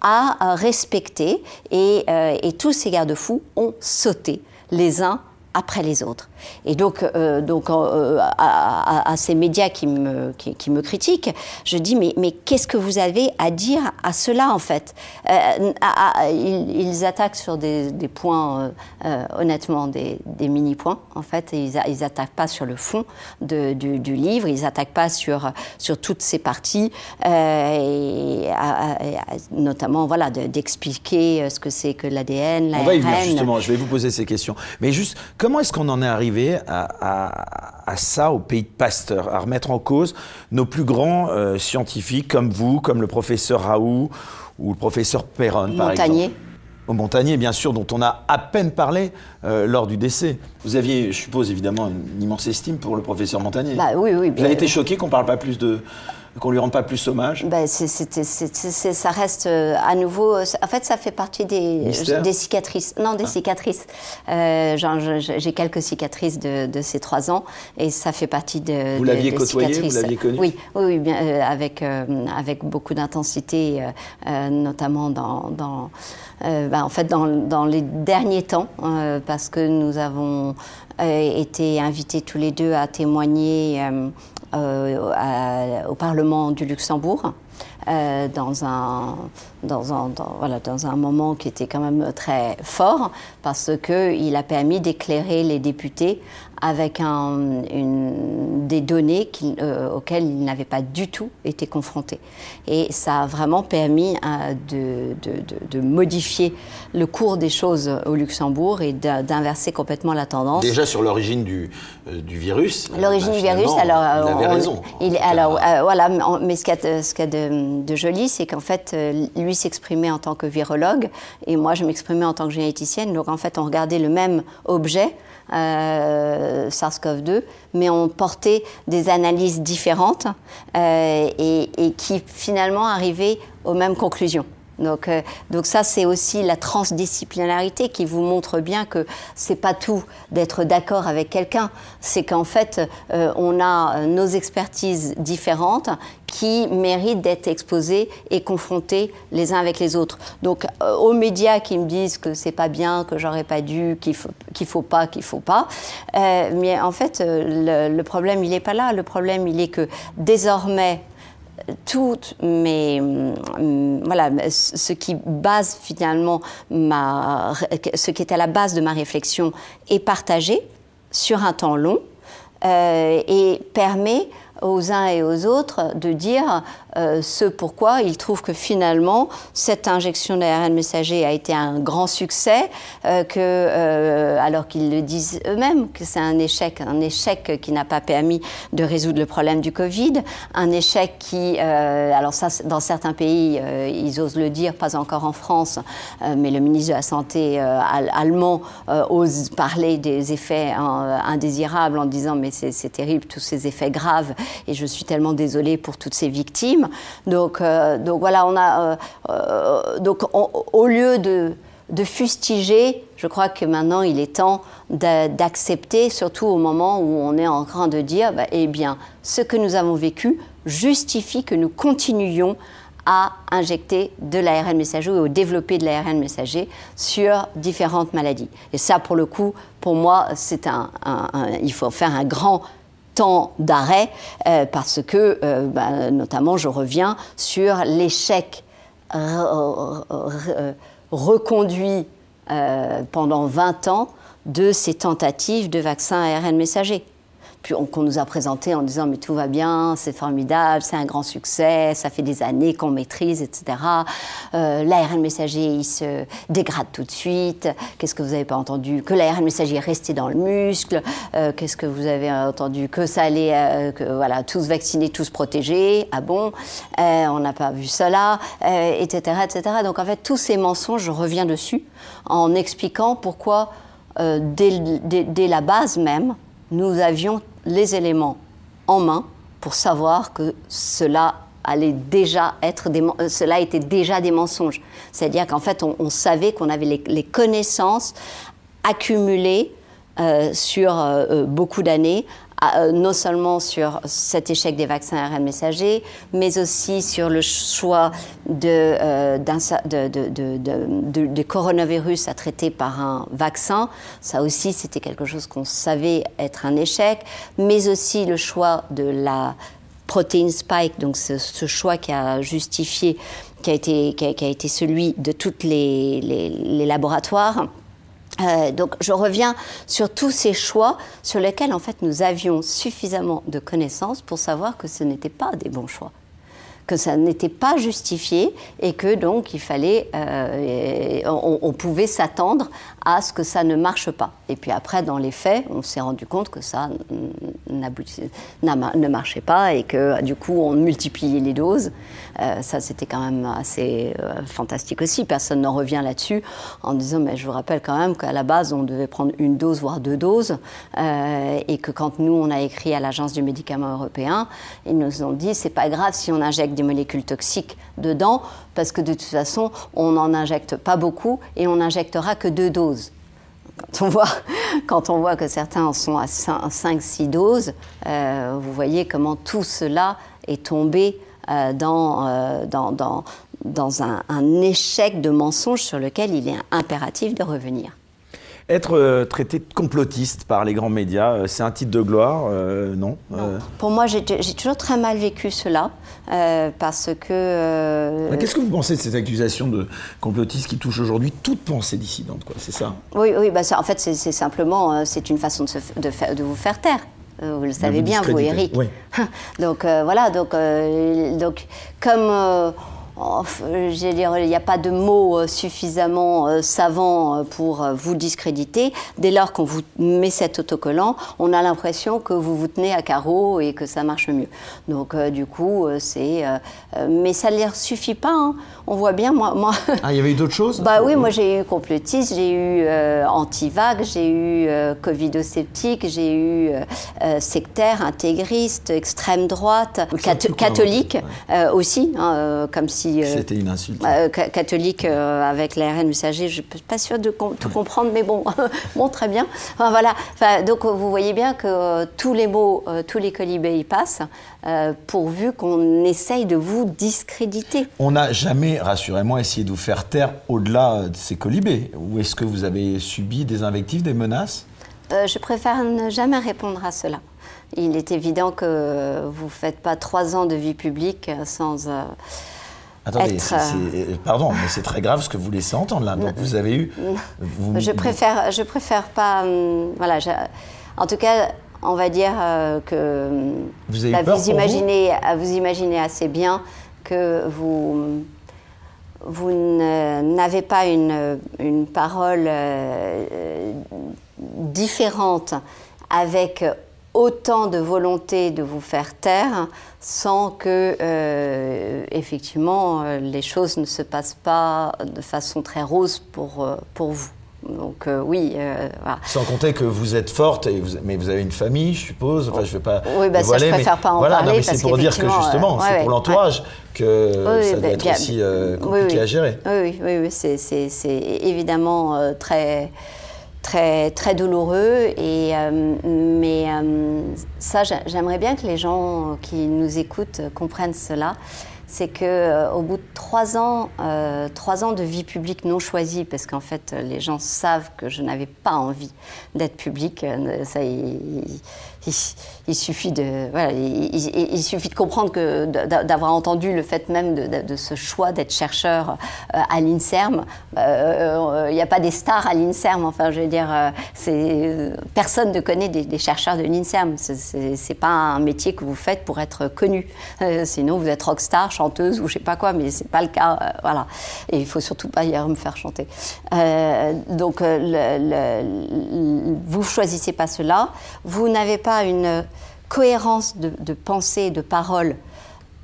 à respecter et, euh, et tous ces garde-fous ont sauté les uns après les autres. Et donc, euh, donc euh, à, ces médias qui me, qui, me critiquent, je dis mais, mais qu'est-ce que vous avez à dire à cela en fait? Euh, ils, attaquent sur des, des points, honnêtement, des, des mini-points en fait. Et ils, n'attaquent pas sur le fond de, du, du, livre, ils n'attaquent pas sur, sur toutes ces parties, et, notamment voilà, d'expliquer ce que c'est que l'ADN, l'ARN. On va y venir justement, je vais vous poser ces questions. Mais juste, comment est-ce qu'on en est arrivé à, ça au pays de Pasteur, à remettre en cause nos plus grands euh, scientifiques comme vous, comme le professeur Raoult ou le professeur Perron, par exemple au Montagnier, bien sûr, dont on a à peine parlé euh, lors du décès. Vous aviez, je suppose, évidemment, une immense estime pour le professeur Montagnier. Bah, oui, oui. Vous avez été choqué qu'on ne parle pas plus de, qu'on lui rende pas plus hommage ben, Ça reste euh, à nouveau. En fait, ça fait partie des, des cicatrices. Non, des ah. cicatrices. Euh, J'ai quelques cicatrices de, de, ces trois ans et ça fait partie de. Vous l'aviez côtoyé, vous l'aviez connu Oui, oui, bien, euh, avec, euh, avec beaucoup d'intensité, notamment dans. dans ben, en fait, dans, dans, les derniers temps, parce que nous avons été invités tous les deux à témoigner euh, au Parlement du Luxembourg. Euh, dans, un, dans, un, voilà, dans un moment qui était quand même très fort, parce qu'il a permis d'éclairer les députés avec un, une, des données euh, auxquelles ils n'avaient pas du tout été confrontés. Et ça a vraiment permis euh, de, de, de, modifier le cours des choses au Luxembourg et d'inverser complètement la tendance. Déjà sur l'origine du, euh, du, virus. L'origine du virus, alors. Il avait raison. Il, alors voilà, mais ce qu'il y a, ce qu de, de, joli, c'est qu'en fait, lui s'exprimait en tant que virologue et moi je m'exprimais en tant que généticienne. Donc en fait, on regardait le même objet euh, SARS-CoV-2, mais ont porté des analyses différentes euh, et, et, qui finalement arrivaient aux mêmes conclusions. Donc, euh, donc ça, c'est aussi la transdisciplinarité qui vous montre bien que c'est pas tout d'être d'accord avec quelqu'un. C'est qu'en fait, euh, on a euh, nos expertises différentes qui méritent d'être exposées et confrontées les uns avec les autres. Donc, aux médias qui me disent que c'est pas bien, que j'aurais pas dû, qu'il faut, qu'il faut pas, qu'il faut pas. mais en fait, le, le problème, il est pas là. Le problème, il est que désormais, mes mm, voilà ce qui finalement ce qui est à la base de ma réflexion est partagé sur un temps long euh, et permet aux uns et aux autres de dire euh, ce pourquoi ils trouvent que finalement cette injection d'ARN messager a été un grand succès, euh, que, euh, alors qu'ils le disent eux-mêmes, que c'est un échec, un échec qui n'a pas permis de résoudre le problème du Covid, un échec qui, alors ça, dans certains pays, ils osent le dire, pas encore en France, mais le ministre de la Santé allemand ose parler des effets indésirables en disant mais c'est terrible tous ces effets graves et je suis tellement désolée pour toutes ces victimes. Donc, euh, donc voilà, on a. Euh, euh, donc au lieu de, de fustiger, je crois que maintenant il est temps d'accepter, surtout au moment où on est en train de dire, bah, eh bien, ce que nous avons vécu justifie que nous continuions à injecter de l'ARN messager ou développer de l'ARN messager sur différentes maladies. Et ça, pour le coup, pour moi, c'est un, il faut faire un grand temps d'arrêt euh, parce que, euh, bah, notamment, je reviens sur l'échec reconduit euh, pendant 20 ans de ces tentatives de vaccins ARN messager qu'on nous a présenté en disant mais tout va bien, c'est formidable, c'est un grand succès, ça fait des années qu'on maîtrise, etc. Euh, L'ARN messager, il se dégrade tout de suite. Qu'est-ce que vous n'avez pas entendu? Que l'ARN messager est resté dans le muscle. Euh, qu'est-ce que vous avez entendu? Que ça allait, euh, que, voilà, tous vaccinés, tous protégés. Ah bon? On n'a pas vu cela, etc., etc. Donc en fait, tous ces mensonges, je reviens dessus en expliquant pourquoi dès, dès la base même, nous avions les éléments en main pour savoir que cela allait déjà être euh, cela était déjà des mensonges. C'est-à-dire qu'en fait, on, savait qu'on avait les, connaissances accumulées euh, sur euh, beaucoup d'années non seulement sur cet échec des vaccins ARN messagers, mais aussi sur le choix de, euh, coronavirus à traiter par un vaccin. Ça aussi, c'était quelque chose qu'on savait être un échec, mais aussi le choix de la protéine spike, donc ce, choix qui a justifié, qui a été, qui a, été celui de tous les, les laboratoires. Euh, donc je reviens sur tous ces choix sur lesquels en fait nous avions suffisamment de connaissances pour savoir que ce n'étaient pas des bons choix que ça n'était pas justifié et que donc il fallait, euh, on, pouvait s'attendre à ce que ça ne marche pas. Et puis après, dans les faits, on s'est rendu compte que ça ne marchait pas et que du coup, on multipliait les doses. Euh, ça, c'était quand même assez euh, fantastique aussi. Personne n'en revient là-dessus en disant, mais je vous rappelle quand même qu'à la base, on devait prendre une dose, voire deux doses, et que quand nous, on a écrit à l'Agence du médicament européen, ils nous ont dit, c'est pas grave si on injecte des molécules toxiques dedans, parce que de toute façon, on n'en injecte pas beaucoup et on n'injectera que deux doses. Quand on, voit, quand on voit que certains en sont à 5-6 doses, euh, vous voyez comment tout cela est tombé euh, dans, euh, dans, dans, dans un, un échec de mensonge sur lequel il est impératif de revenir. Être euh, traité de complotiste par les grands médias, euh, c'est un titre de gloire, euh, non, Pour moi, j'ai toujours très mal vécu cela, parce que... Qu'est-ce que vous pensez de cette accusation de complotiste qui touche aujourd'hui toute pensée dissidente, quoi? C'est ça? Oui, oui bah ça, en fait, c'est simplement, c'est une façon de, de, de vous faire taire. Vous le savez bien, vous, Eric. Oui. donc voilà, donc, donc comme Oh, dire, il n'y a pas de mots euh, suffisamment euh, savants euh, pour vous discréditer. Dès lors qu'on vous met cet autocollant, on a l'impression que vous vous tenez à carreau et que ça marche mieux. Donc, du coup, c'est. mais ça ne leur suffit pas. Hein. On voit bien, moi. moi ah, il y avait eu d'autres choses? Bah oui, moi j'ai eu complotiste, j'ai eu anti-vague, j'ai eu covidosceptique, j'ai eu sectaire, intégriste, extrême droite, catholique aussi, hein, comme si euh, C'était une insulte. Euh, catholique euh, avec l'ARN messager, je ne suis pas sûre de tout comprendre, mais bon, bon très bien. voilà. donc vous voyez bien que tous les mots, tous les colibés y passent, pourvu qu'on essaye de vous discréditer. On n'a jamais, rassurez-moi, essayé de vous faire taire au-delà de ces colibés. Ou est-ce que vous avez subi des invectives, des menaces? Je préfère ne jamais répondre à cela. Il est évident que vous ne faites pas trois ans de vie publique sans Attendez, euh, euh, pardon, mais c'est très grave ce que vous laissez entendre là. Donc vous avez eu. je préfère, je préfère pas. Hum, voilà, en tout cas, on va dire euh, que. Vous avez peur vous, imaginez, vous imaginez assez bien que vous, vous n'avez pas une, une parole euh, différente avec autant de volonté de vous faire taire sans que, euh, effectivement, euh, les choses ne se passent pas de façon très rose pour, pour vous. Donc oui. Sans compter que vous êtes forte, et vous, mais vous avez une famille, je suppose. Enfin, je vais pas. Oui, bah ça, je préfère pas en voilà, parler. c'est pour dire que justement, c'est pour l'entourage que ça doit être aussi compliqué à gérer. Oui, oui, oui, c'est évidemment très très, très douloureux. Et, euh, mais euh, ça, j'aimerais bien que les gens qui nous écoutent comprennent cela. C'est que euh, au bout de trois ans, trois ans de vie publique non choisie, parce qu'en fait, les gens savent que je n'avais pas envie d'être publique. Ça, il, suffit de, voilà, il, suffit de comprendre que d'avoir entendu le fait même de, ce choix d'être chercheur euh, à l'Inserm. Euh, il n'y a pas des stars à l'Inserm. Enfin, je veux dire, euh, personne ne connaît des, chercheurs de l'Inserm. C'est pas un métier que vous faites pour être connu. sinon, vous êtes rockstar, chanteuse ou je sais pas quoi, mais c'est pas le cas. voilà. Et il faut surtout pas hier me faire chanter. donc, le, vous choisissez pas cela. Vous n'avez pas une cohérence de, pensée et de parole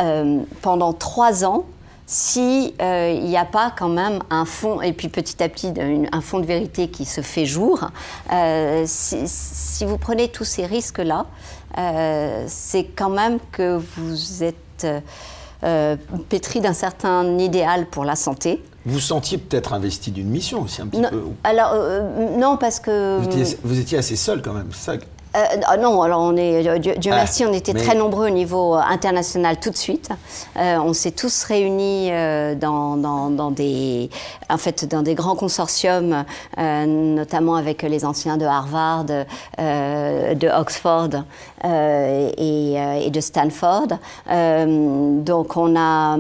euh, pendant trois ans si euh, n'y a pas quand même un fond, et puis petit à petit un fond de vérité qui se fait jour, euh, si, vous prenez tous ces risques-là, c'est quand même que vous êtes pétri d'un certain idéal pour la santé. Vous sentiez peut-être investi d'une mission aussi un petit peu Alors non, parce que... Vous étiez, vous étiez assez seul quand même, ça euh, ah non, alors on est, euh, Dieu, ah, merci, on était très nombreux au niveau euh, international tout de suite. on s'est tous réunis dans, dans, des, en fait, dans des grands consortiums, notamment avec les anciens de Harvard, de Oxford et, et, de Stanford. donc on a,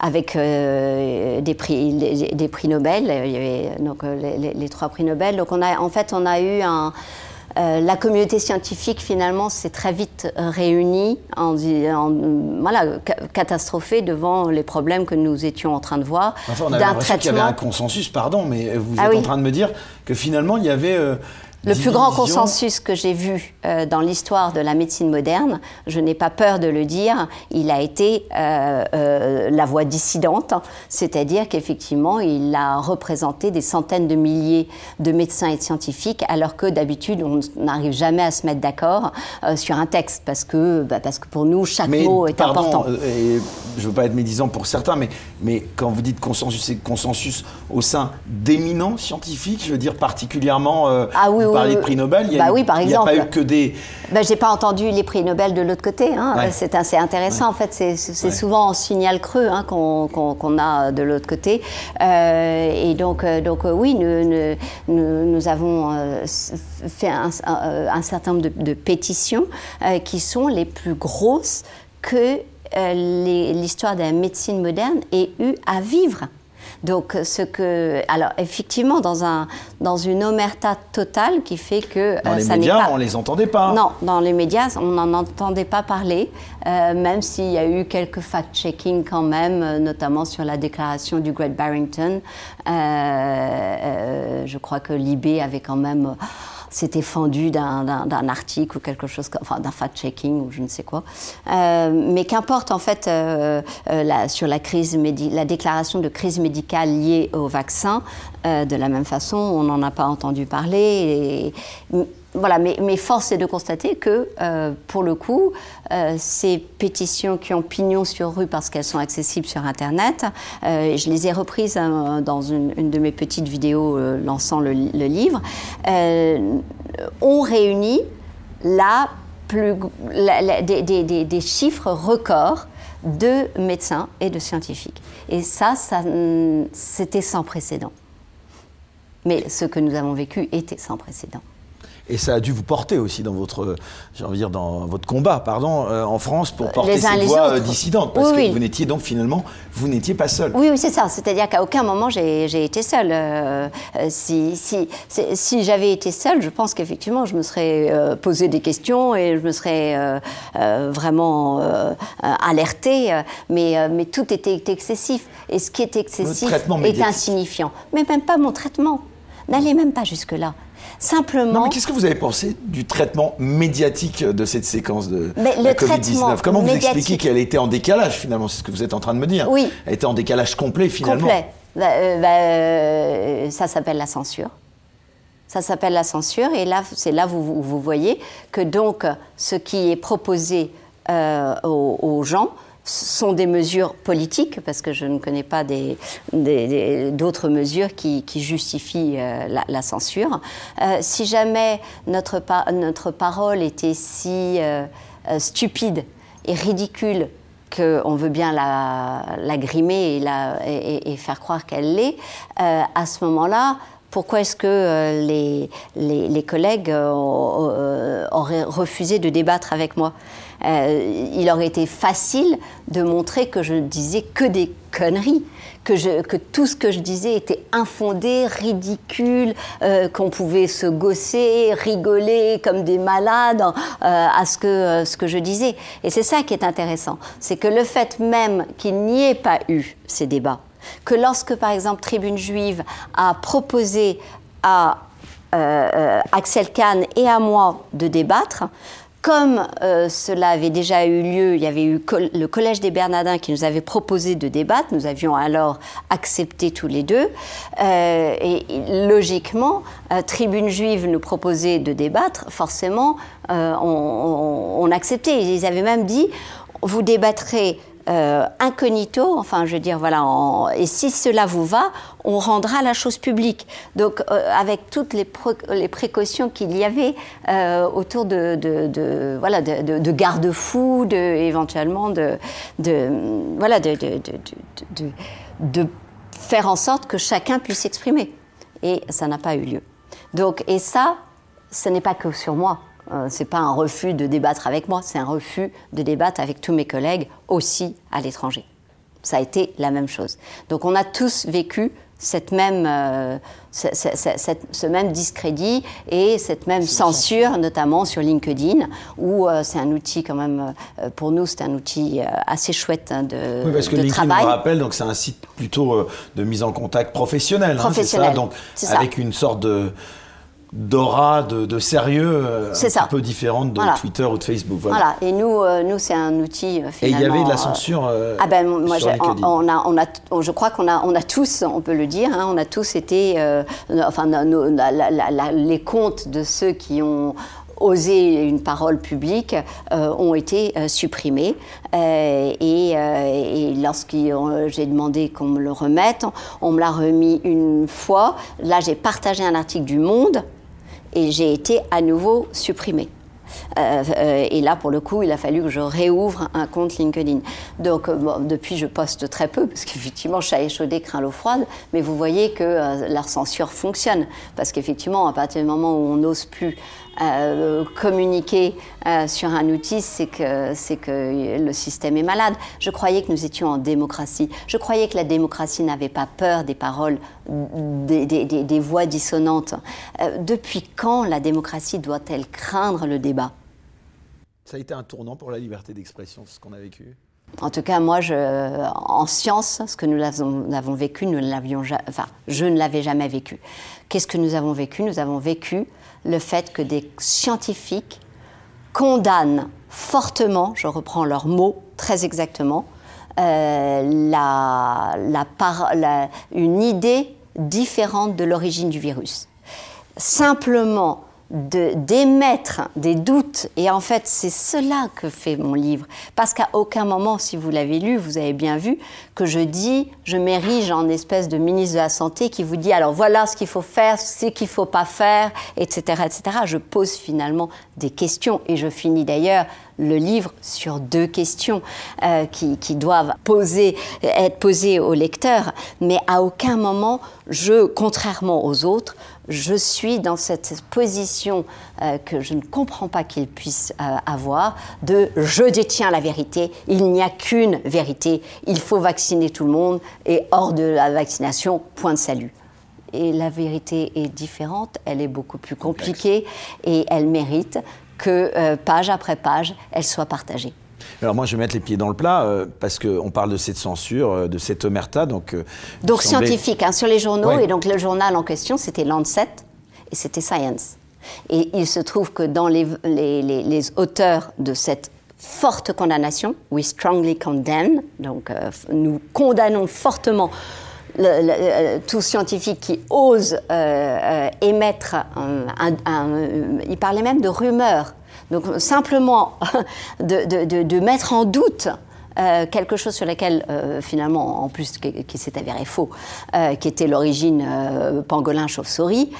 avec des prix, des, prix Nobel, il y avait donc les, les, trois prix Nobel. Donc on a, en fait, on a eu un euh, la communauté scientifique, finalement, s'est très vite réunie, en, voilà, catastrophée devant les problèmes que nous étions en train de voir. Enfin, on avait l'impression qu'il y avait un consensus, pardon, mais vous ah êtes en train de me dire que finalement, il y avait... Euh, le plus grand consensus que j'ai vu euh, dans l'histoire de la médecine moderne, je n'ai pas peur de le dire, il a été euh, euh, la voix dissidente, c'est-à-dire qu'effectivement, il a représenté des centaines de milliers de médecins et de scientifiques, alors que d'habitude, on n'arrive jamais à se mettre d'accord sur un texte, parce que, bah, parce que pour nous, chaque mot est important. Et je ne veux pas être médisant pour certains, mais, mais quand vous dites consensus, c'est consensus au sein d'éminents scientifiques, je veux dire particulièrement... ah oui, parler de prix Nobel, il n'y a, bah a, pas eu que des... Bah, J'ai pas entendu les prix Nobel de l'autre côté. Hein. C'est assez intéressant. En fait, c'est souvent en signal creux hein, qu'on a de l'autre côté. Euh, et donc, euh, donc euh, oui, nous, nous, nous avons fait un, un, certain nombre de, de pétitions qui sont les plus grosses que l'histoire de la médecine moderne ait eu à vivre. Donc, ce que. Alors, effectivement, dans, un, dans une omerta totale qui fait que. Dans euh, les médias, on ne les entendait pas. Non, dans les médias, on n'en entendait pas parler, euh, même s'il y a eu quelques fact-checking quand même, euh, notamment sur la déclaration du Great Barrington. je crois que Libé avait quand même s'était fendu d'un article ou quelque chose, enfin d'un fact-checking ou je ne sais quoi. Euh, mais qu'importe en fait euh, euh, sur la crise la déclaration de crise médicale liée au vaccin, de la même façon, on n'en a pas entendu parler. Voilà, mais, mais, force est de constater que, pour le coup, ces pétitions qui ont pignon sur rue parce qu'elles sont accessibles sur Internet, je les ai reprises hein, dans une, de mes petites vidéos lançant le, livre, ont réuni des, chiffres records de médecins et de scientifiques. Et ça c'était sans précédent. Mais ce que nous avons vécu était sans précédent. Et ça a dû vous porter aussi dans votre, j'ai envie de dire, dans votre combat, pardon, euh, en France pour porter les voix autres. euh, dissidente. Parce Oui, que oui. vous n'étiez donc finalement, vous n'étiez pas seul. Oui, oui, c'est ça. C'est-à-dire qu'à aucun moment j'ai été seule. Euh, euh, si si, si j'avais été seule, je pense qu'effectivement je me serais euh, posé des questions et je me serais euh, euh, vraiment euh, euh, alertée. euh, Mais, euh, mais tout était excessif. Et ce qui est excessif est insignifiant. Mais même pas mon traitement. N'allez même pas jusque-là. Simplement. Non, mais qu'est-ce que vous avez pensé du traitement médiatique de cette séquence de traitement Covid-19 Comment vous expliquez qu'elle était en décalage finalement C'est ce que vous êtes en train de me dire. Oui. Elle était en décalage complet finalement. Complet. Bah, euh, bah, euh, ça s'appelle la censure. Ça s'appelle la censure et là, c'est là où vous, vous voyez que donc ce qui est proposé euh, aux, aux gens sont des mesures politiques, parce que je ne connais pas d'autres mesures qui, justifient euh, la, censure. Euh, si jamais notre, pa- notre parole était si euh, stupide et ridicule qu'on veut bien la, grimer et, faire croire qu'elle l'est, à ce moment-là, pourquoi est-ce que les, les- collègues auraient refusé de débattre avec moi? Euh, Il aurait été facile de montrer que je ne disais que des conneries, que, tout ce que je disais était infondé, ridicule, euh, qu'on pouvait se gosser, rigoler comme des malades euh, à ce que, je disais. Et c'est ça qui est intéressant, c'est que le fait même qu'il n'y ait pas eu ces débats, que lorsque par exemple Tribune Juive a proposé à Axel Kahn et à moi de débattre, comme euh, cela avait déjà eu lieu, il y avait eu le Collège des Bernardins qui nous avait proposé de débattre, nous avions alors accepté tous les deux, euh, et, logiquement, euh, Tribune Juive nous proposait de débattre, forcément, on, on- on acceptait. Ils avaient même dit, vous débattrez euh, incognito, enfin je veux dire voilà, et si cela vous va, on rendra la chose publique. Donc euh, avec toutes les, précautions qu'il y avait euh, autour de, voilà de, de- de garde-fous, de, éventuellement de, voilà de- de faire en sorte que chacun puisse s'exprimer. Et ça n'a pas eu lieu. Donc et ça, ce n'est pas que sur moi. Euh, c'est pas un refus de débattre avec moi, c'est un refus de débattre avec tous mes collègues aussi à l'étranger. Ça a été la même chose. Donc on a tous vécu cette même, euh, ce, ce- ce- cette- ce même discrédit et cette même censure, notamment sur LinkedIn, où euh, c'est un outil quand même, euh, pour nous, c'est un outil assez chouette hein, de, Oui, parce que de LinkedIn, travail. le rappelle, donc c'est un site plutôt de mise en contact professionnel. hein, c'est Professionnel, ça donc ça. avec une sorte de d'aura, de, de sérieux euh, un ça. peu différente de Voilà. Twitter ou de Facebook. Voilà. Voilà, et nous, euh, nous c'est un outil euh, Et il y finalement. avait de la euh, censure euh, Ah ben moi, sur on, on a, on a, on- je crois qu'on a, on a tous, on peut le dire, hein, on a tous été, enfin, nos- nos- la- la- la- la- les comptes de ceux qui ont osé une parole publique euh, ont été euh, supprimés. Euh, et et lorsque j'ai demandé qu'on me le remette, on me l'a remis une fois. Là, j'ai partagé un article du Monde et j'ai été à nouveau supprimée. Euh, euh, et là, pour le coup, il a fallu que je réouvre un compte LinkedIn. Donc, euh, depuis, je poste très peu, parce qu'effectivement, chat échaudé craint l'eau froide. Mais vous voyez que la censure fonctionne. Parce qu'effectivement, à partir du moment où on n'ose plus euh, communiquer euh, sur un outil, c'est que, c'est que le système est malade. Je croyais que nous étions en démocratie. Je croyais que la démocratie n'avait pas peur des paroles, des, des- des- des voix dissonantes. Euh, depuis quand la démocratie doit-elle craindre le débat? Ça a été un tournant pour la liberté d'expression, ce qu'on a vécu? En tout cas, moi, je, en science, ce que nous avons, avons vécu, nous l'avions enfin, je ne l'avais jamais vécu. Qu'est-ce que nous avons vécu? Nous avons vécu le fait que des scientifiques condamnent fortement, je reprends leurs mots très exactement, euh, une idée différente de l'origine du virus. Simplement d'émettre des doutes, et en fait c'est cela que fait mon livre, parce qu'à aucun moment, si vous l'avez lu, vous avez bien vu que je dis, je m'érige en espèce de ministre de la Santé qui vous dit, alors voilà ce qu'il faut faire, ce qu'il ne faut pas faire, etc., etc. Je pose finalement des questions, et je finis d'ailleurs le livre sur deux questions euh, qui, doivent poser, être posées au lecteur, mais à aucun moment, je, contrairement aux autres, je suis dans cette position euh, que je ne comprends pas qu'il puisse euh, avoir de je détiens la vérité, il n'y a qu'une vérité, il faut vacciner tout le monde et hors de la vaccination, point de salut et la vérité est différente, elle est beaucoup plus compliquée et elle mérite que euh, page après page, elle soit partagée. Alors moi, je vais mettre les pieds dans le plat euh, parce qu'on parle de cette censure, euh, de cette omerta. Donc, donc scientifique, hein, sur les journaux. Et donc le journal en question, c'était Lancet et c'était Science. Et il se trouve que dans les, les, les, auteurs de cette forte condamnation, we strongly condemn, donc nous condamnons fortement le, tout scientifique qui ose euh, euh, émettre un, Il parlait même de rumeurs. Donc simplement de, mettre en doute euh, quelque chose sur lequel, finalement, en plus, qui, s'est avéré faux, qui était l'origine pangolin chauve-souris,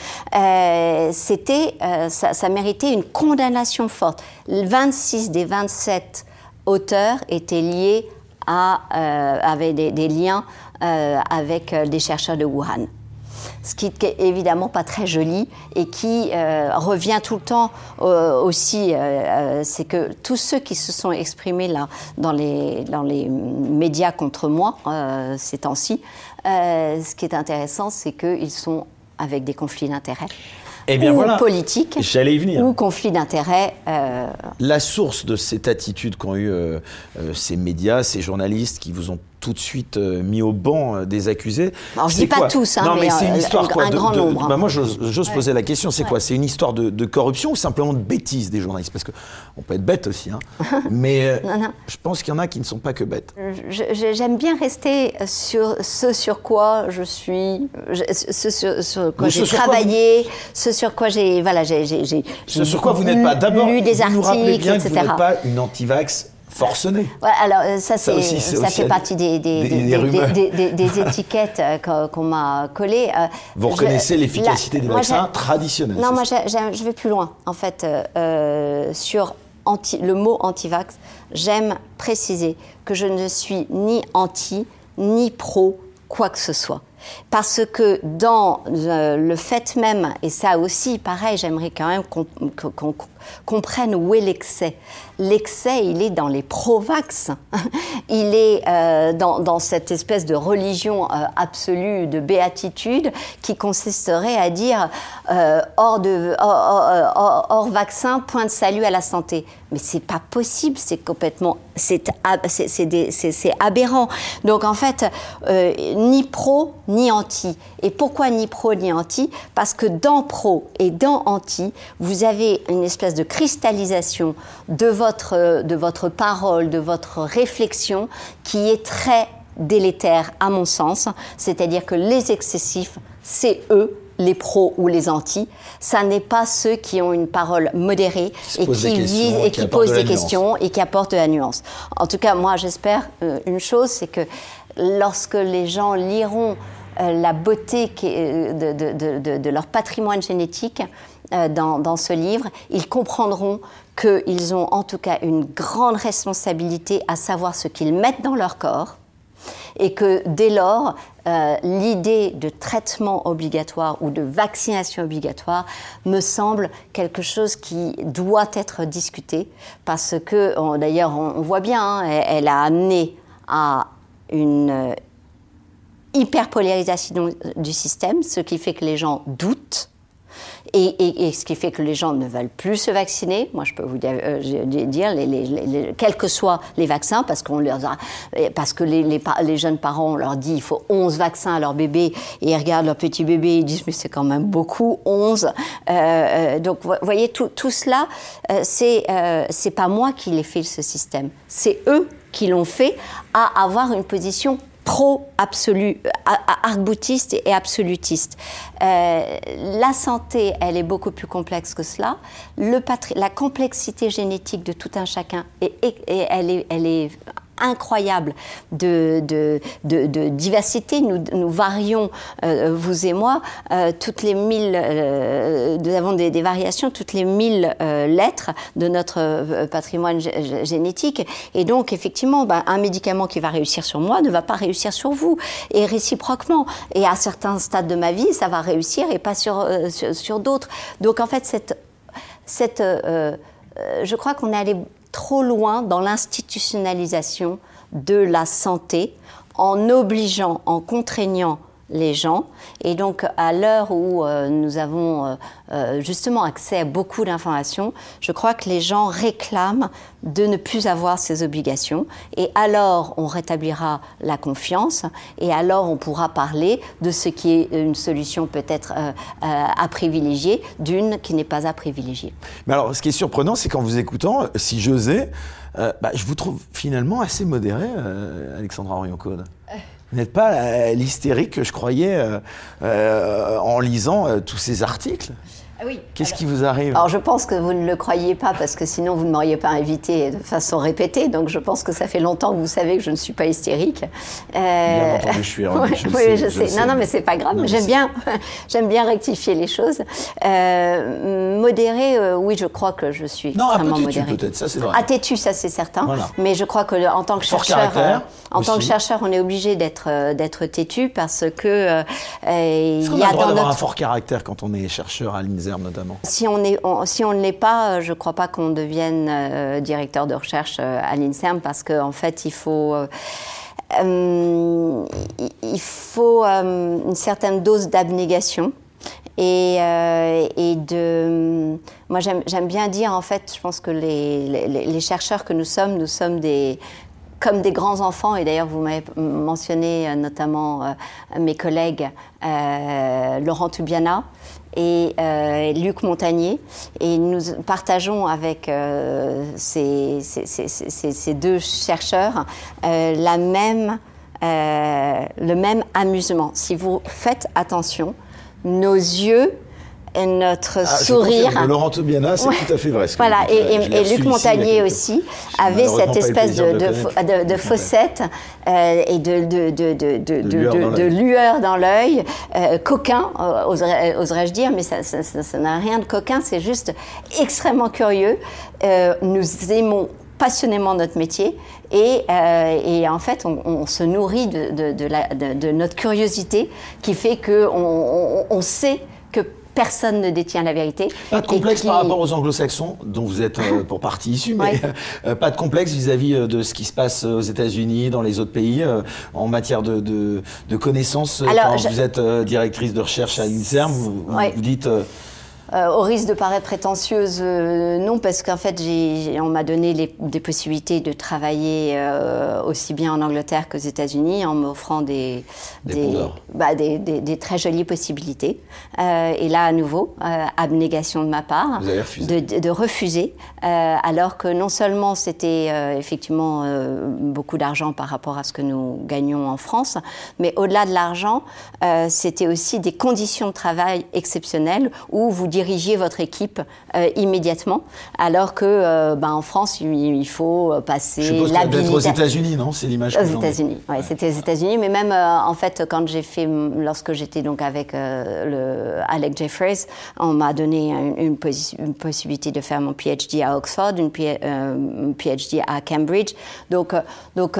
c'était, ça, méritait une condamnation forte. 26 des 27 auteurs étaient liés à, avaient des liens euh, avec euh, des chercheurs de Wuhan. Ce qui est évidemment pas très joli et qui euh, revient tout le temps aussi, c'est que tous ceux qui se sont exprimés là dans les, dans les médias contre moi ces temps-ci, ce qui est intéressant, c'est qu'ils sont avec des conflits d'intérêts. Eh bien, ou voilà. politique, J'allais venir. ou conflit d'intérêts. La source de cette attitude qu'ont eu ces médias, ces journalistes qui vous ont tout de suite euh, mis au banc euh, des accusés. Alors, je dis pas tous, hein, non, mais, c'est une histoire quoi, un grand nombre. Hein. Bah, moi, j'ose poser la question, c'est quoi? C'est une histoire de, corruption ou simplement de bêtise des journalistes? Parce qu'on peut être bête aussi, hein. mais euh, je pense qu'il y en a qui ne sont pas que bêtes. J'aime bien rester sur ce sur quoi je suis, ce sur, quoi j'ai travaillé, ce sur quoi j'ai, voilà, j'ai, ce sur quoi vous n'êtes pas. D'abord, des articles, vous rappelez bien etc. que vous n'êtes pas une anti-vax forcené. Ouais, alors euh, ça, ça, ça fait partie des, des, des, des étiquettes euh, qu'on m'a collées. Euh, Vous reconnaissez l'efficacité des vaccins traditionnels Non, moi je vais plus loin. En fait, sur anti, le mot anti-vax, j'aime préciser que je ne suis ni anti, ni pro, quoi que ce soit. Parce que dans le fait même, et ça aussi, pareil, j'aimerais quand même qu'on comprenne où est l'excès. L'excès, il est dans les pro-vax. il est euh, dans, cette espèce de religion euh, absolue de béatitude qui consisterait à dire euh, hors, de, hors, vaccin, point de salut à la santé. Mais c'est pas possible, c'est complètement, c'est aberrant. Donc en fait, ni pro ni anti. Et pourquoi ni pro ni anti? Parce que dans pro et dans anti, vous avez une espèce de cristallisation de votre, de votre parole, de votre réflexion qui est très délétère à mon sens. C'est-à-dire que les excessifs, c'est eux les pros ou les anti, ça n'est pas ceux qui ont une parole modérée et qui, visent, et qui, posent des questions et qui apportent de la nuance. En tout cas, moi, j'espère euh, une chose, c'est que lorsque les gens liront la beauté euh, de, leur patrimoine génétique euh, dans, ce livre, ils comprendront qu'ils ont en tout cas une grande responsabilité à savoir ce qu'ils mettent dans leur corps et que dès lors, l'idée de traitement obligatoire ou de vaccination obligatoire me semble quelque chose qui doit être discuté parce que, d'ailleurs, on, voit bien, hein, elle, a amené à une hyperpolarisation du système, ce qui fait que les gens doutent. Et, ce qui fait que les gens ne veulent plus se vacciner. Moi, je peux vous dire, euh, quels que soient les vaccins, parce, qu'on leur parce que les, jeunes parents, on leur dit il faut 11 vaccins à leur bébé, et ils regardent leur petit bébé et ils disent mais c'est quand même beaucoup, 11. Euh, euh, donc, vous voyez, tout, tout cela, c'est c'est pas moi qui l'ai fait, ce système. C'est eux qui l'ont fait à avoir une position pro-absolu, arc-boutiste et absolutiste. Euh, la santé, elle est beaucoup plus complexe que cela. Le la complexité génétique de tout un chacun, et, elle, est, elle est incroyable de, de, de, diversité. Nous, nous varions, euh, vous et moi, euh, toutes les mille, euh, nous avons des, variations toutes les mille lettres de notre patrimoine génétique. Et donc, effectivement, ben, un médicament qui va réussir sur moi ne va pas réussir sur vous. Et réciproquement. Et à certains stades de ma vie, ça va réussir et pas sur, sur, sur d'autres. Donc, en fait, cette, cette je crois qu'on est allé trop loin dans l'institutionnalisation de la santé en obligeant, en contraignant les gens. Et donc, à l'heure où euh, nous avons euh, euh, justement accès à beaucoup d'informations, je crois que les gens réclament de ne plus avoir ces obligations. Et alors, on rétablira la confiance. Et alors, on pourra parler de ce qui est une solution peut-être à privilégier, d'une qui n'est pas à privilégier. Mais alors, ce qui est surprenant, c'est qu'en vous écoutant, si j'osais, bah, je vous trouve finalement assez modéré, Alexandra Orion-Code. N'êtes pas l'hystérique que je croyais euh, euh, en lisant euh, tous ces articles oui. Qu'est-ce qui vous arrive? Alors je pense que vous ne le croyez pas parce que sinon vous ne m'auriez pas invité de façon répétée. Donc je pense que ça fait longtemps que vous savez que je ne suis pas hystérique. Euh... Bien entendu, je suis. oui, je, sais, Non, non, mais c'est pas grave. J'aime bien, j'aime bien rectifier les choses. Euh, modéré, euh, oui, je crois que je suis non, extrêmement modéré. peut-être, ça c'est vrai. À têtu, ça c'est certain. Mais je crois que en tant que chercheur, euh, en tant que chercheur, on est obligé d'être euh, d'être têtu parce que il y a, a dans notre... un fort caractère quand on est chercheur à l'INSEE Si on, ne l'est pas, euh, je ne crois pas qu'on devienne euh, directeur de recherche euh, à l'INSERM parce qu'en en fait, il faut. une certaine dose d'abnégation et, de. Moi, j'aime bien dire, en fait, je pense que les, chercheurs que nous sommes, nous sommes des, comme des grands enfants, et d'ailleurs vous m'avez mentionné notamment mes collègues Laurent Tubiana, et euh, Luc Montagnier. Et nous partageons avec euh, ces, deux chercheurs euh, la même, le même amusement. Si vous faites attention, nos yeux notre ah, sourire. Laurent Tobiana, c'est tout à fait vrai. voilà, et, Luc Montagnier aussi avait cette espèce de, de, de, fossette euh, et de, lueur dans l'œil, euh, coquin, euh, oserais-je dire, mais ça n'a rien de coquin, c'est juste extrêmement curieux. nous aimons passionnément notre métier et, et en fait on, se nourrit de, de, notre curiosité qui fait qu'on on, on sait personne ne détient la vérité. Pas de complexe par rapport aux anglo-saxons, dont vous êtes euh, pour partie issu, mais euh, pas de complexe vis-à-vis euh, de ce qui se passe aux États-Unis, dans les autres pays, en matière de, de, connaissances. quand vous êtes directrice de recherche à l'INSERM, vous, vous, dites euh, au risque de paraître prétentieuse, euh, non, parce qu'en fait, on m'a donné des possibilités de travailler euh, aussi bien en Angleterre qu'aux États-Unis en m'offrant des bah, des, des, très jolies possibilités. et là, à nouveau, abnégation de ma part, de, de, refuser, alors que non seulement c'était effectivement beaucoup d'argent par rapport à ce que nous gagnons en France, mais au-delà de l'argent, c'était aussi des conditions de travail exceptionnelles où vous diriger votre équipe euh, immédiatement, alors que euh, ben, en France, il, faut passer l'habilitation. aux États-Unis, non? C'est l'image. Aux États-Unis, oui, c'était aux États-Unis, mais même euh, en fait, quand j'ai fait, lorsque j'étais donc avec le Alec Jeffreys, on m'a donné une, une, possibilité de faire mon PhD à Oxford, une, PhD à Cambridge, donc donc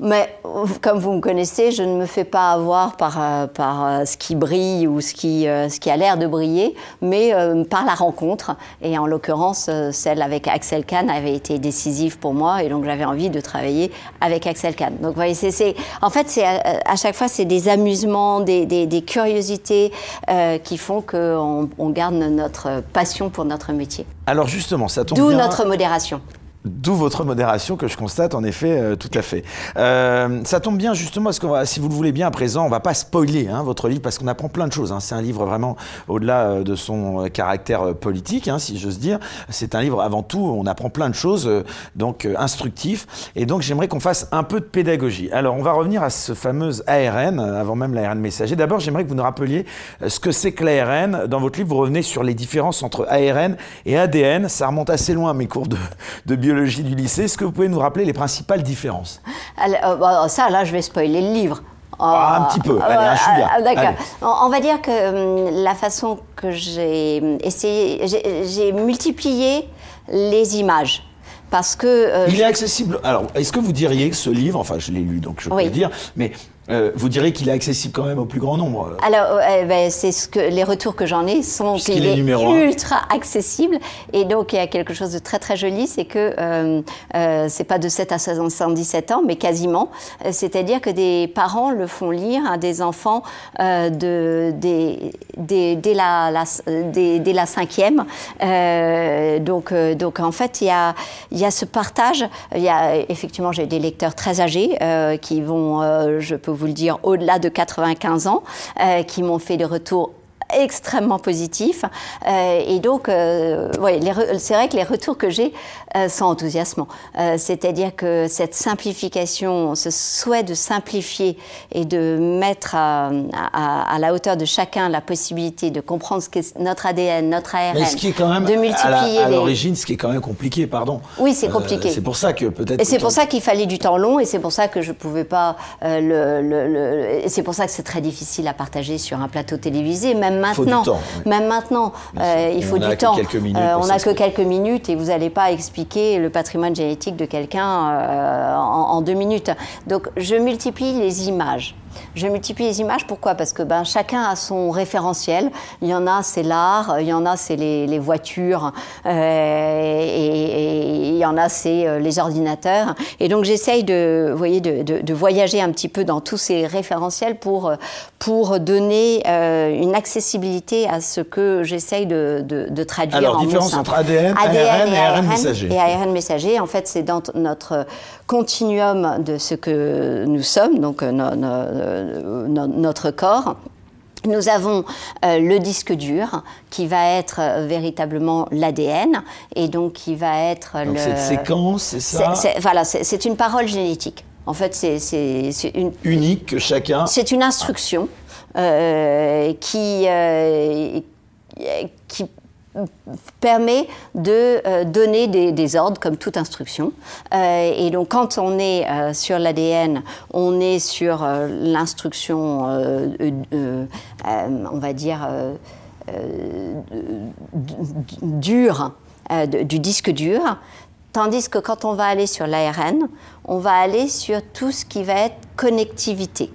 mais comme vous me connaissez, je ne me fais pas avoir par, euh, par euh, ce qui brille ou ce qui, euh, ce qui a l'air de briller, mais par la rencontre. Et en l'occurrence, celle avec Axel Kahn avait été décisive pour moi, et donc j'avais envie de travailler avec Axel Kahn. Donc, vous voyez, c'est, en fait, c'est, à chaque fois, c'est des amusements, des, des, des curiosités qui font qu'on on garde notre passion pour notre métier. Alors justement, ça tombe D'où notre modération. D'où votre modération que je constate en effet euh, tout à fait. Euh, ça tombe bien justement parce que si vous le voulez bien à présent, on va pas spoiler hein, votre livre parce qu'on apprend plein de choses. Hein. C'est un livre vraiment au-delà euh, de son caractère politique, hein, si j'ose dire. C'est un livre avant tout, on apprend plein de choses, donc instructif. Et donc j'aimerais qu'on fasse un peu de pédagogie. Alors on va revenir à ce fameux ARN, avant même l'ARN messager. D'abord j'aimerais que vous nous rappeliez ce que c'est que l'ARN. Dans votre livre, vous revenez sur les différences entre ARN et ADN. Ça remonte assez loin mes cours de, de biologie biologie du lycée. Est-ce que vous pouvez nous rappeler les principales différences? Bah, Ça, là, je vais spoiler le livre. Ah, un petit peu, allez, un chouïa. Ah, d'accord. On va dire que hum, la façon que j'ai essayé, j'ai multiplié les images. Parce que. Euh, il est accessible. Alors, est-ce que vous diriez que ce livre, enfin, je l'ai lu, donc je peux le dire, mais euh, vous direz qu'il est accessible quand même au plus grand nombre. Alors, euh, ben, c'est ce que les retours que j'en ai sont qu'il est, ultra accessible. Et donc, il y a quelque chose de très très joli, c'est que euh, euh c'est pas de 7 à 77 ans, mais quasiment. C'est-à-dire que des parents le font lire à des enfants de, des, des, dès, la, la, dès, dès la cinquième. donc, donc, en fait, il y a, il y a ce partage. Il y a, effectivement, j'ai des lecteurs très âgés qui vont, je peux vous le dire, au-delà de 95 ans, euh, qui m'ont fait des retours extrêmement positif. Euh, et donc, euh, ouais, c'est vrai que les retours que j'ai euh, sont enthousiasmants. Euh, c'est-à-dire que cette simplification, ce souhait de simplifier et de mettre à, à, à, la hauteur de chacun la possibilité de comprendre ce qu'est notre ADN, notre ARN, Mais ce qui est quand même de multiplier à l'origine, ce qui est quand même compliqué, pardon. Oui, c'est compliqué. c'est pour ça que peut-être. Et c'est pour ça qu'il fallait du temps long, et c'est pour ça que je pouvais pas le, le, le c'est pour ça que c'est très difficile à partager sur un plateau télévisé, même maintenant, même maintenant, euh, il faut du temps. Euh, on n'a que quelques minutes et vous n'allez pas expliquer le patrimoine génétique de quelqu'un euh, en, deux minutes. Donc, je multiplie les images. Je multiplie les images, pourquoi? Parce que ben, chacun a son référentiel. Il y en a, c'est l'art, il y en a, c'est les, voitures, euh, et, il y en a, c'est euh, les ordinateurs. Et donc j'essaye de, voyez, de, voyager un petit peu dans tous ces référentiels pour, pour donner euh, une accessibilité à ce que j'essaye de, de, traduire. Alors, différence entre ADN, ARN, et ARN messager. Et ARN messager, en fait, c'est dans notre continuum de ce que nous sommes, donc euh, notre corps. Nous avons euh, le disque dur qui va être euh, véritablement l'ADN et donc qui va être donc Cette séquence, c'est ça Voilà, c'est une parole génétique. En fait, c'est une unique que chacun. C'est une instruction qui qui permet de euh, donner des, ordres comme toute instruction. Euh, et donc quand on est euh, sur l'ADN, on est sur l'instruction, on va dire, dure, du disque dur. Tandis que quand on va aller sur l'ARN, on va aller sur tout ce qui va être connectivité.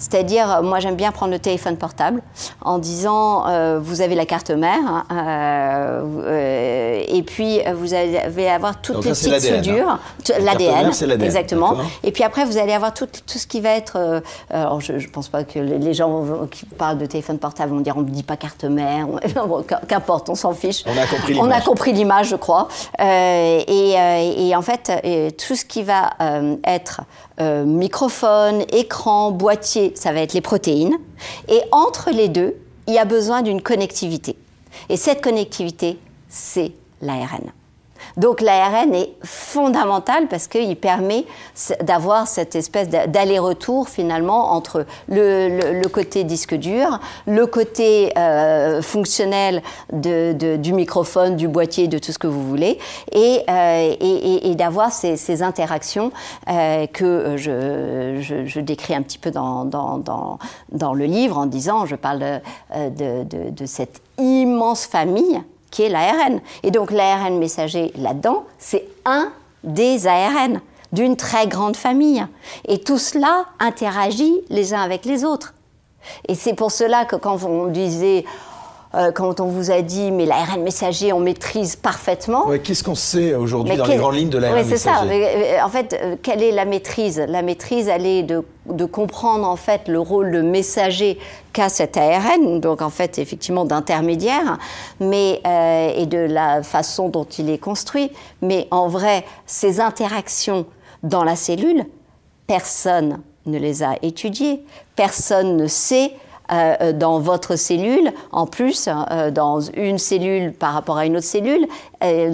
C'est-à-dire, euh, moi j'aime bien prendre le téléphone portable en disant euh, vous avez la carte mère hein, euh, et puis vous allez avoir toutes les petites soudures, l'ADN, exactement. Et puis après vous allez avoir tout, tout ce qui va être. alors je ne pense pas que les gens qui parlent de téléphone portable vont dire on ne dit pas carte mère, qu'importe, on s'en fiche. On a compris l'image. On a compris l'image, je crois. Et, et, en fait, tout ce qui va être microphone, écran, boîtier, ça va être les protéines. Et entre les deux, il y a besoin d'une connectivité. Et cette connectivité, c'est l'ARN. Donc l'ARN est fondamental parce qu'il permet d'avoir cette espèce d'aller-retour finalement entre le, côté disque dur, le côté euh, fonctionnel du microphone, du boîtier, de tout ce que vous voulez, et, euh, d'avoir ces, interactions euh, que je, décris un petit peu dans, le livre en disant, je parle de cette immense famille qui est l'ARN. Et donc l'ARN messager là-dedans, c'est un des ARN d'une très grande famille. Et tout cela interagit les uns avec les autres. Et c'est pour cela que quand on disait euh, quand on vous a dit, mais l'ARN messager, on maîtrise parfaitement. Qu'est-ce qu'on sait aujourd'hui dans les grandes lignes de l'ARN messager c'est ça. Euh, en fait, euh, quelle est la maîtrise? La maîtrise, elle est de, de, comprendre en fait le rôle de messager qu'a cet ARN, donc en fait effectivement d'intermédiaire, mais et de la façon dont il est construit. Mais en vrai, ces interactions dans la cellule, personne ne les a étudiées, personne ne sait euh, euh, dans votre cellule, en plus, euh, dans une cellule par rapport à une autre cellule,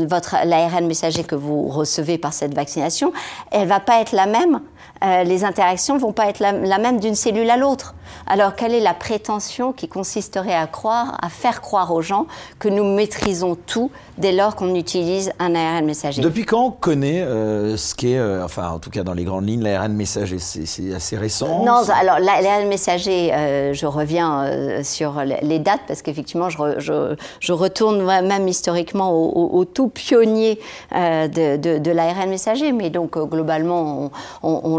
votre l'ARN messager que vous recevez par cette vaccination, elle va pas être la même euh, les interactions vont pas être la, même d'une cellule à l'autre. Alors quelle est la prétention qui consisterait à croire, à faire croire aux gens que nous maîtrisons tout dès lors qu'on utilise un ARN messager? Depuis quand on connaît euh, ce qu'est, euh, enfin en tout cas dans les grandes lignes, l'ARN messager? C'est assez récent Non, alors l'ARN messager, je reviens sur les dates parce qu'effectivement je, je, retourne même historiquement au, tout pionnier de, de, l'ARN messager, mais donc globalement on on,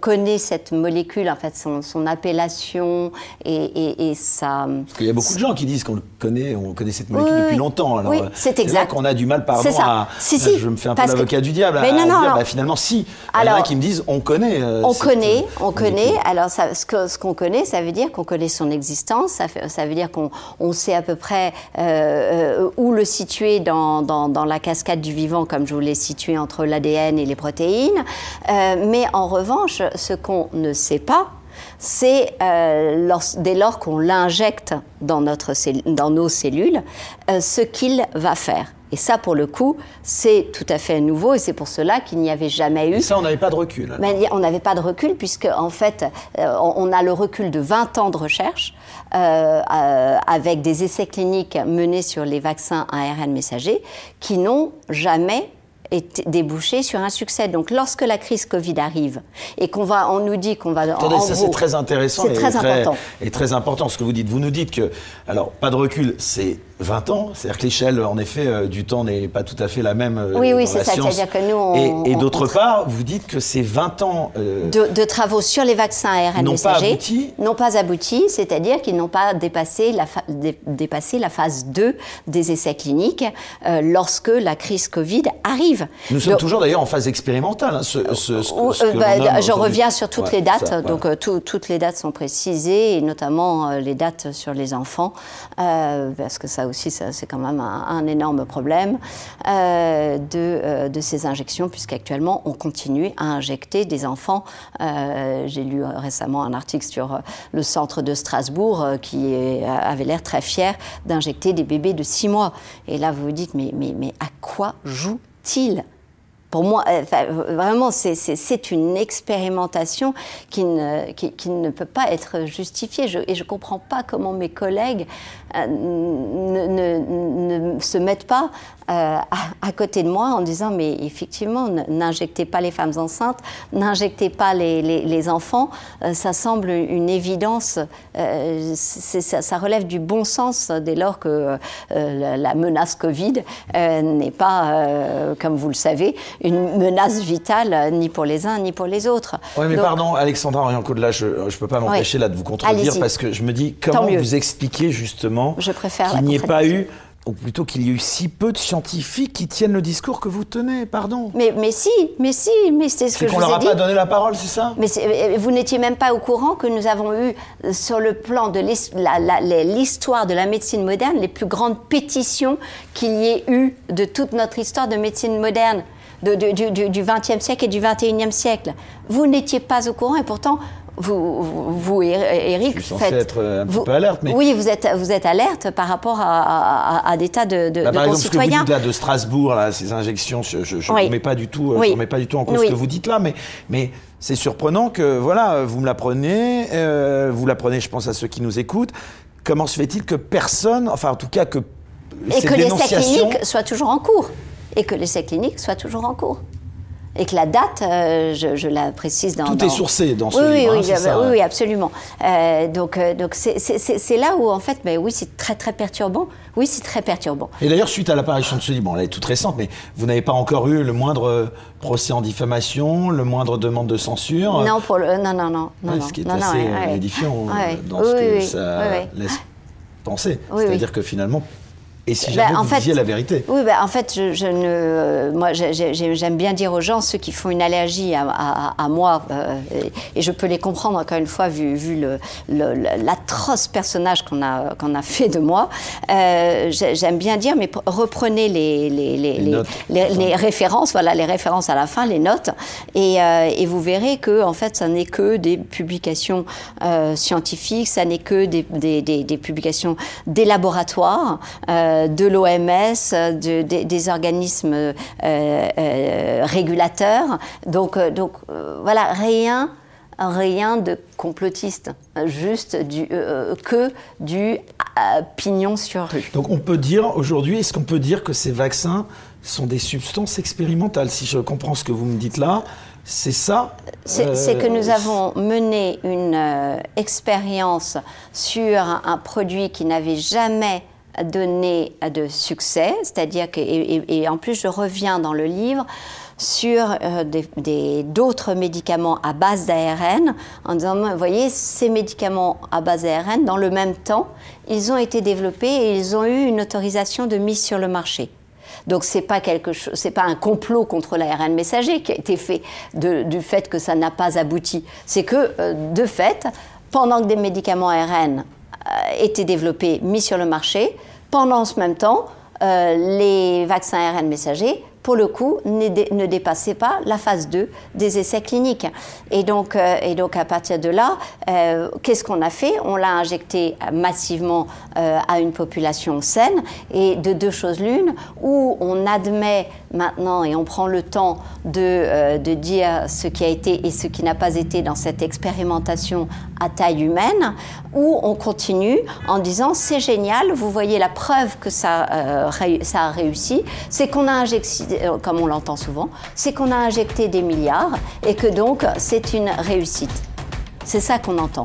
connaît cette molécule, en fait, son, appellation et, et, ça. Parce qu'il y a beaucoup de gens qui disent qu'on connaît, on connaît cette molécule depuis longtemps. oui, c'est exact. qu'on a du mal, pardon, à. Si, si, je me fais un peu l'avocat du diable. Mais non, non, bah, finalement, si. il y en a qui me disent on connaît. Euh, on connaît, euh, on connaît. Alors, ça, ce qu'on ce connaît, ça veut dire qu'on connaît son existence. Ça, ça veut dire qu'on on sait à peu près euh, où le situer dans, dans, dans, la cascade du vivant, comme je vous l'ai situé entre l'ADN et les protéines. mais en revanche, revanche, ce qu'on ne sait pas, c'est euh, dès lors qu'on l'injecte dans, dans, nos cellules, euh, ce qu'il va faire. Et ça, pour le coup, c'est tout à fait nouveau et c'est pour cela qu'il n'y avait jamais eu. Et ça, on n'avait pas de recul. Mais on n'avait pas de recul puisque, en fait, euh, on a le recul de 20 ans de recherche avec des essais cliniques menés sur les vaccins à ARN messager qui n'ont jamais est débouché sur un succès. Donc, lorsque la crise Covid arrive et qu'on va, on nous dit qu'on va. Attendez, ça c'est très intéressant. C'est très, important. Et très important ce que vous dites. Vous nous dites que, alors, pas de recul, c'est 20 ans. C'est-à-dire que l'échelle, en effet, euh, du temps n'est pas tout à fait la même. Euh, oui, oui, c'est ça. C'est-à-dire que nous, on, Et, d'autre part, vous dites que ces 20 ans. Euh, de, travaux sur les vaccins ARN messagers n'ont pas abouti, c'est-à-dire qu'ils n'ont pas dépassé la, dépassé la phase 2 des essais cliniques lorsque la crise Covid arrive. Nous sommes toujours d'ailleurs en phase expérimentale. Hein, ce, bah, je reviens sur toutes les dates. Donc, toutes les dates sont précisées, et notamment les dates sur les enfants, parce que ça aussi, c'est quand même un, énorme problème euh, de, euh, de, ces injections, puisqu'actuellement, on continue à injecter des enfants. Euh, j'ai lu récemment un article sur le centre de Strasbourg qui avait l'air très fier d'injecter des bébés de 6 mois. Et là, vous vous dites, mais, à quoi joue-t-il? Pour moi, vraiment, c'est une expérimentation qui, ne, peut pas être justifiée. et je ne comprends pas comment mes collègues euh, ne, se mettent pas euh, à, côté de moi en disant mais effectivement n'injectez pas les femmes enceintes, n'injectez pas les, enfants, euh, ça semble une évidence, ça, relève du bon sens dès lors que la, menace Covid n'est pas, comme vous le savez, une menace vitale ni pour les uns ni pour les autres. Oui mais pardon Alexandra Orienco de là, je ne peux pas m'empêcher là de vous contredire parce que je me dis comment vous expliquez justement je préfère qu'il n'y ait pas eu ou plutôt qu'il y ait eu si peu de scientifiques qui tiennent le discours que vous tenez, pardon. Mais, mais si, mais si, mais c'est ce que je vous ai dit. qu'on leur a pas donné la parole, c'est ça? Mais euh, vous n'étiez même pas au courant que nous avons eu, euh, sur le plan de l'histoire de la médecine moderne, les plus grandes pétitions qu'il y ait eu de toute notre histoire de médecine moderne. du, du, 20e siècle et du 21e siècle. Vous n'étiez pas au courant et pourtant vous, vous, Eric, je suis faites, être un petit peu alerte, mais oui, vous êtes vous êtes alerte par rapport à, à, des tas de, de, bah, par exemple, Ce que vous dites là de Strasbourg, là, ces injections, je ne remets pas du tout, je remets pas du tout en cause ce que vous dites là, mais mais c'est surprenant que voilà, vous me l'apprenez, euh, vous l'apprenez, je pense à ceux qui nous écoutent. Comment se fait-il que personne, enfin en tout cas que et que les essais cliniques soient toujours en cours. Et que les essais cliniques soient toujours en cours et que la date, euh, je, la précise dans... Tout est sourcé dans ce oui, livre. Oui, oui, hein, oui, oui, absolument. Euh, donc euh, donc c'est là où, en fait, ben, oui, c'est très, très perturbant. Oui, c'est très perturbant. Et d'ailleurs, suite à l'apparition de ce livre, bon, elle est toute récente, mais vous n'avez pas encore eu le moindre procès en diffamation, le moindre demande de censure Non, pour le, non, non, non. non ce qui est assez édifiant dans ce que ça laisse penser. C'est-à-dire que finalement, et si jamais bah, vous disiez la vérité Oui, bah, en fait, je, ne, moi, j'aime bien dire aux gens, ceux qui font une allergie à, moi, euh, et, je peux les comprendre encore une fois, vu, vu l'atroce personnage qu'on a, qu'on a fait de moi, euh, j'aime bien dire, mais reprenez les, les, les, les, références, voilà, les références à la fin, les notes, et, euh, et vous verrez que, en fait, ça n'est que des publications scientifiques, ça n'est que des, des, des, publications des laboratoires. De l'OMS, des organismes régulateurs. Donc, donc voilà, rien rien de complotiste, juste du, que du pignon sur rue. Donc on peut dire aujourd'hui, est-ce qu'on peut dire que ces vaccins sont des substances expérimentales? Si je comprends ce que vous me dites là, c'est ça C'est que nous avons mené une euh, expérience sur un, produit qui n'avait jamais donné de succès, c'est-à-dire que, et, en plus je reviens dans le livre sur euh, d'autres médicaments à base d'ARN en disant, vous voyez, ces médicaments à base d'ARN, dans le même temps, ils ont été développés et ils ont eu une autorisation de mise sur le marché. Donc c'est pas pas un complot contre l'ARN messager qui a été fait du fait que ça n'a pas abouti. C'est que euh, de fait, pendant que des médicaments ARN euh, étaient développés, mis sur le marché, pendant ce même temps, euh, les vaccins ARN messagers pour le coup, ne dépassait pas la phase 2 des essais cliniques. Et donc, euh, et donc à partir de là, qu'est-ce qu'on a fait? On l'a injecté massivement à une population saine, et de deux choses l'une, où on admet maintenant et on prend le temps de, de dire ce qui a été et ce qui n'a pas été dans cette expérimentation à taille humaine, ou on continue en disant c'est génial, vous voyez la preuve que ça, ça a réussi, c'est qu'on a injecté euh, comme on l'entend souvent, c'est qu'on a injecté des milliards et que donc c'est une réussite. C'est ça qu'on entend.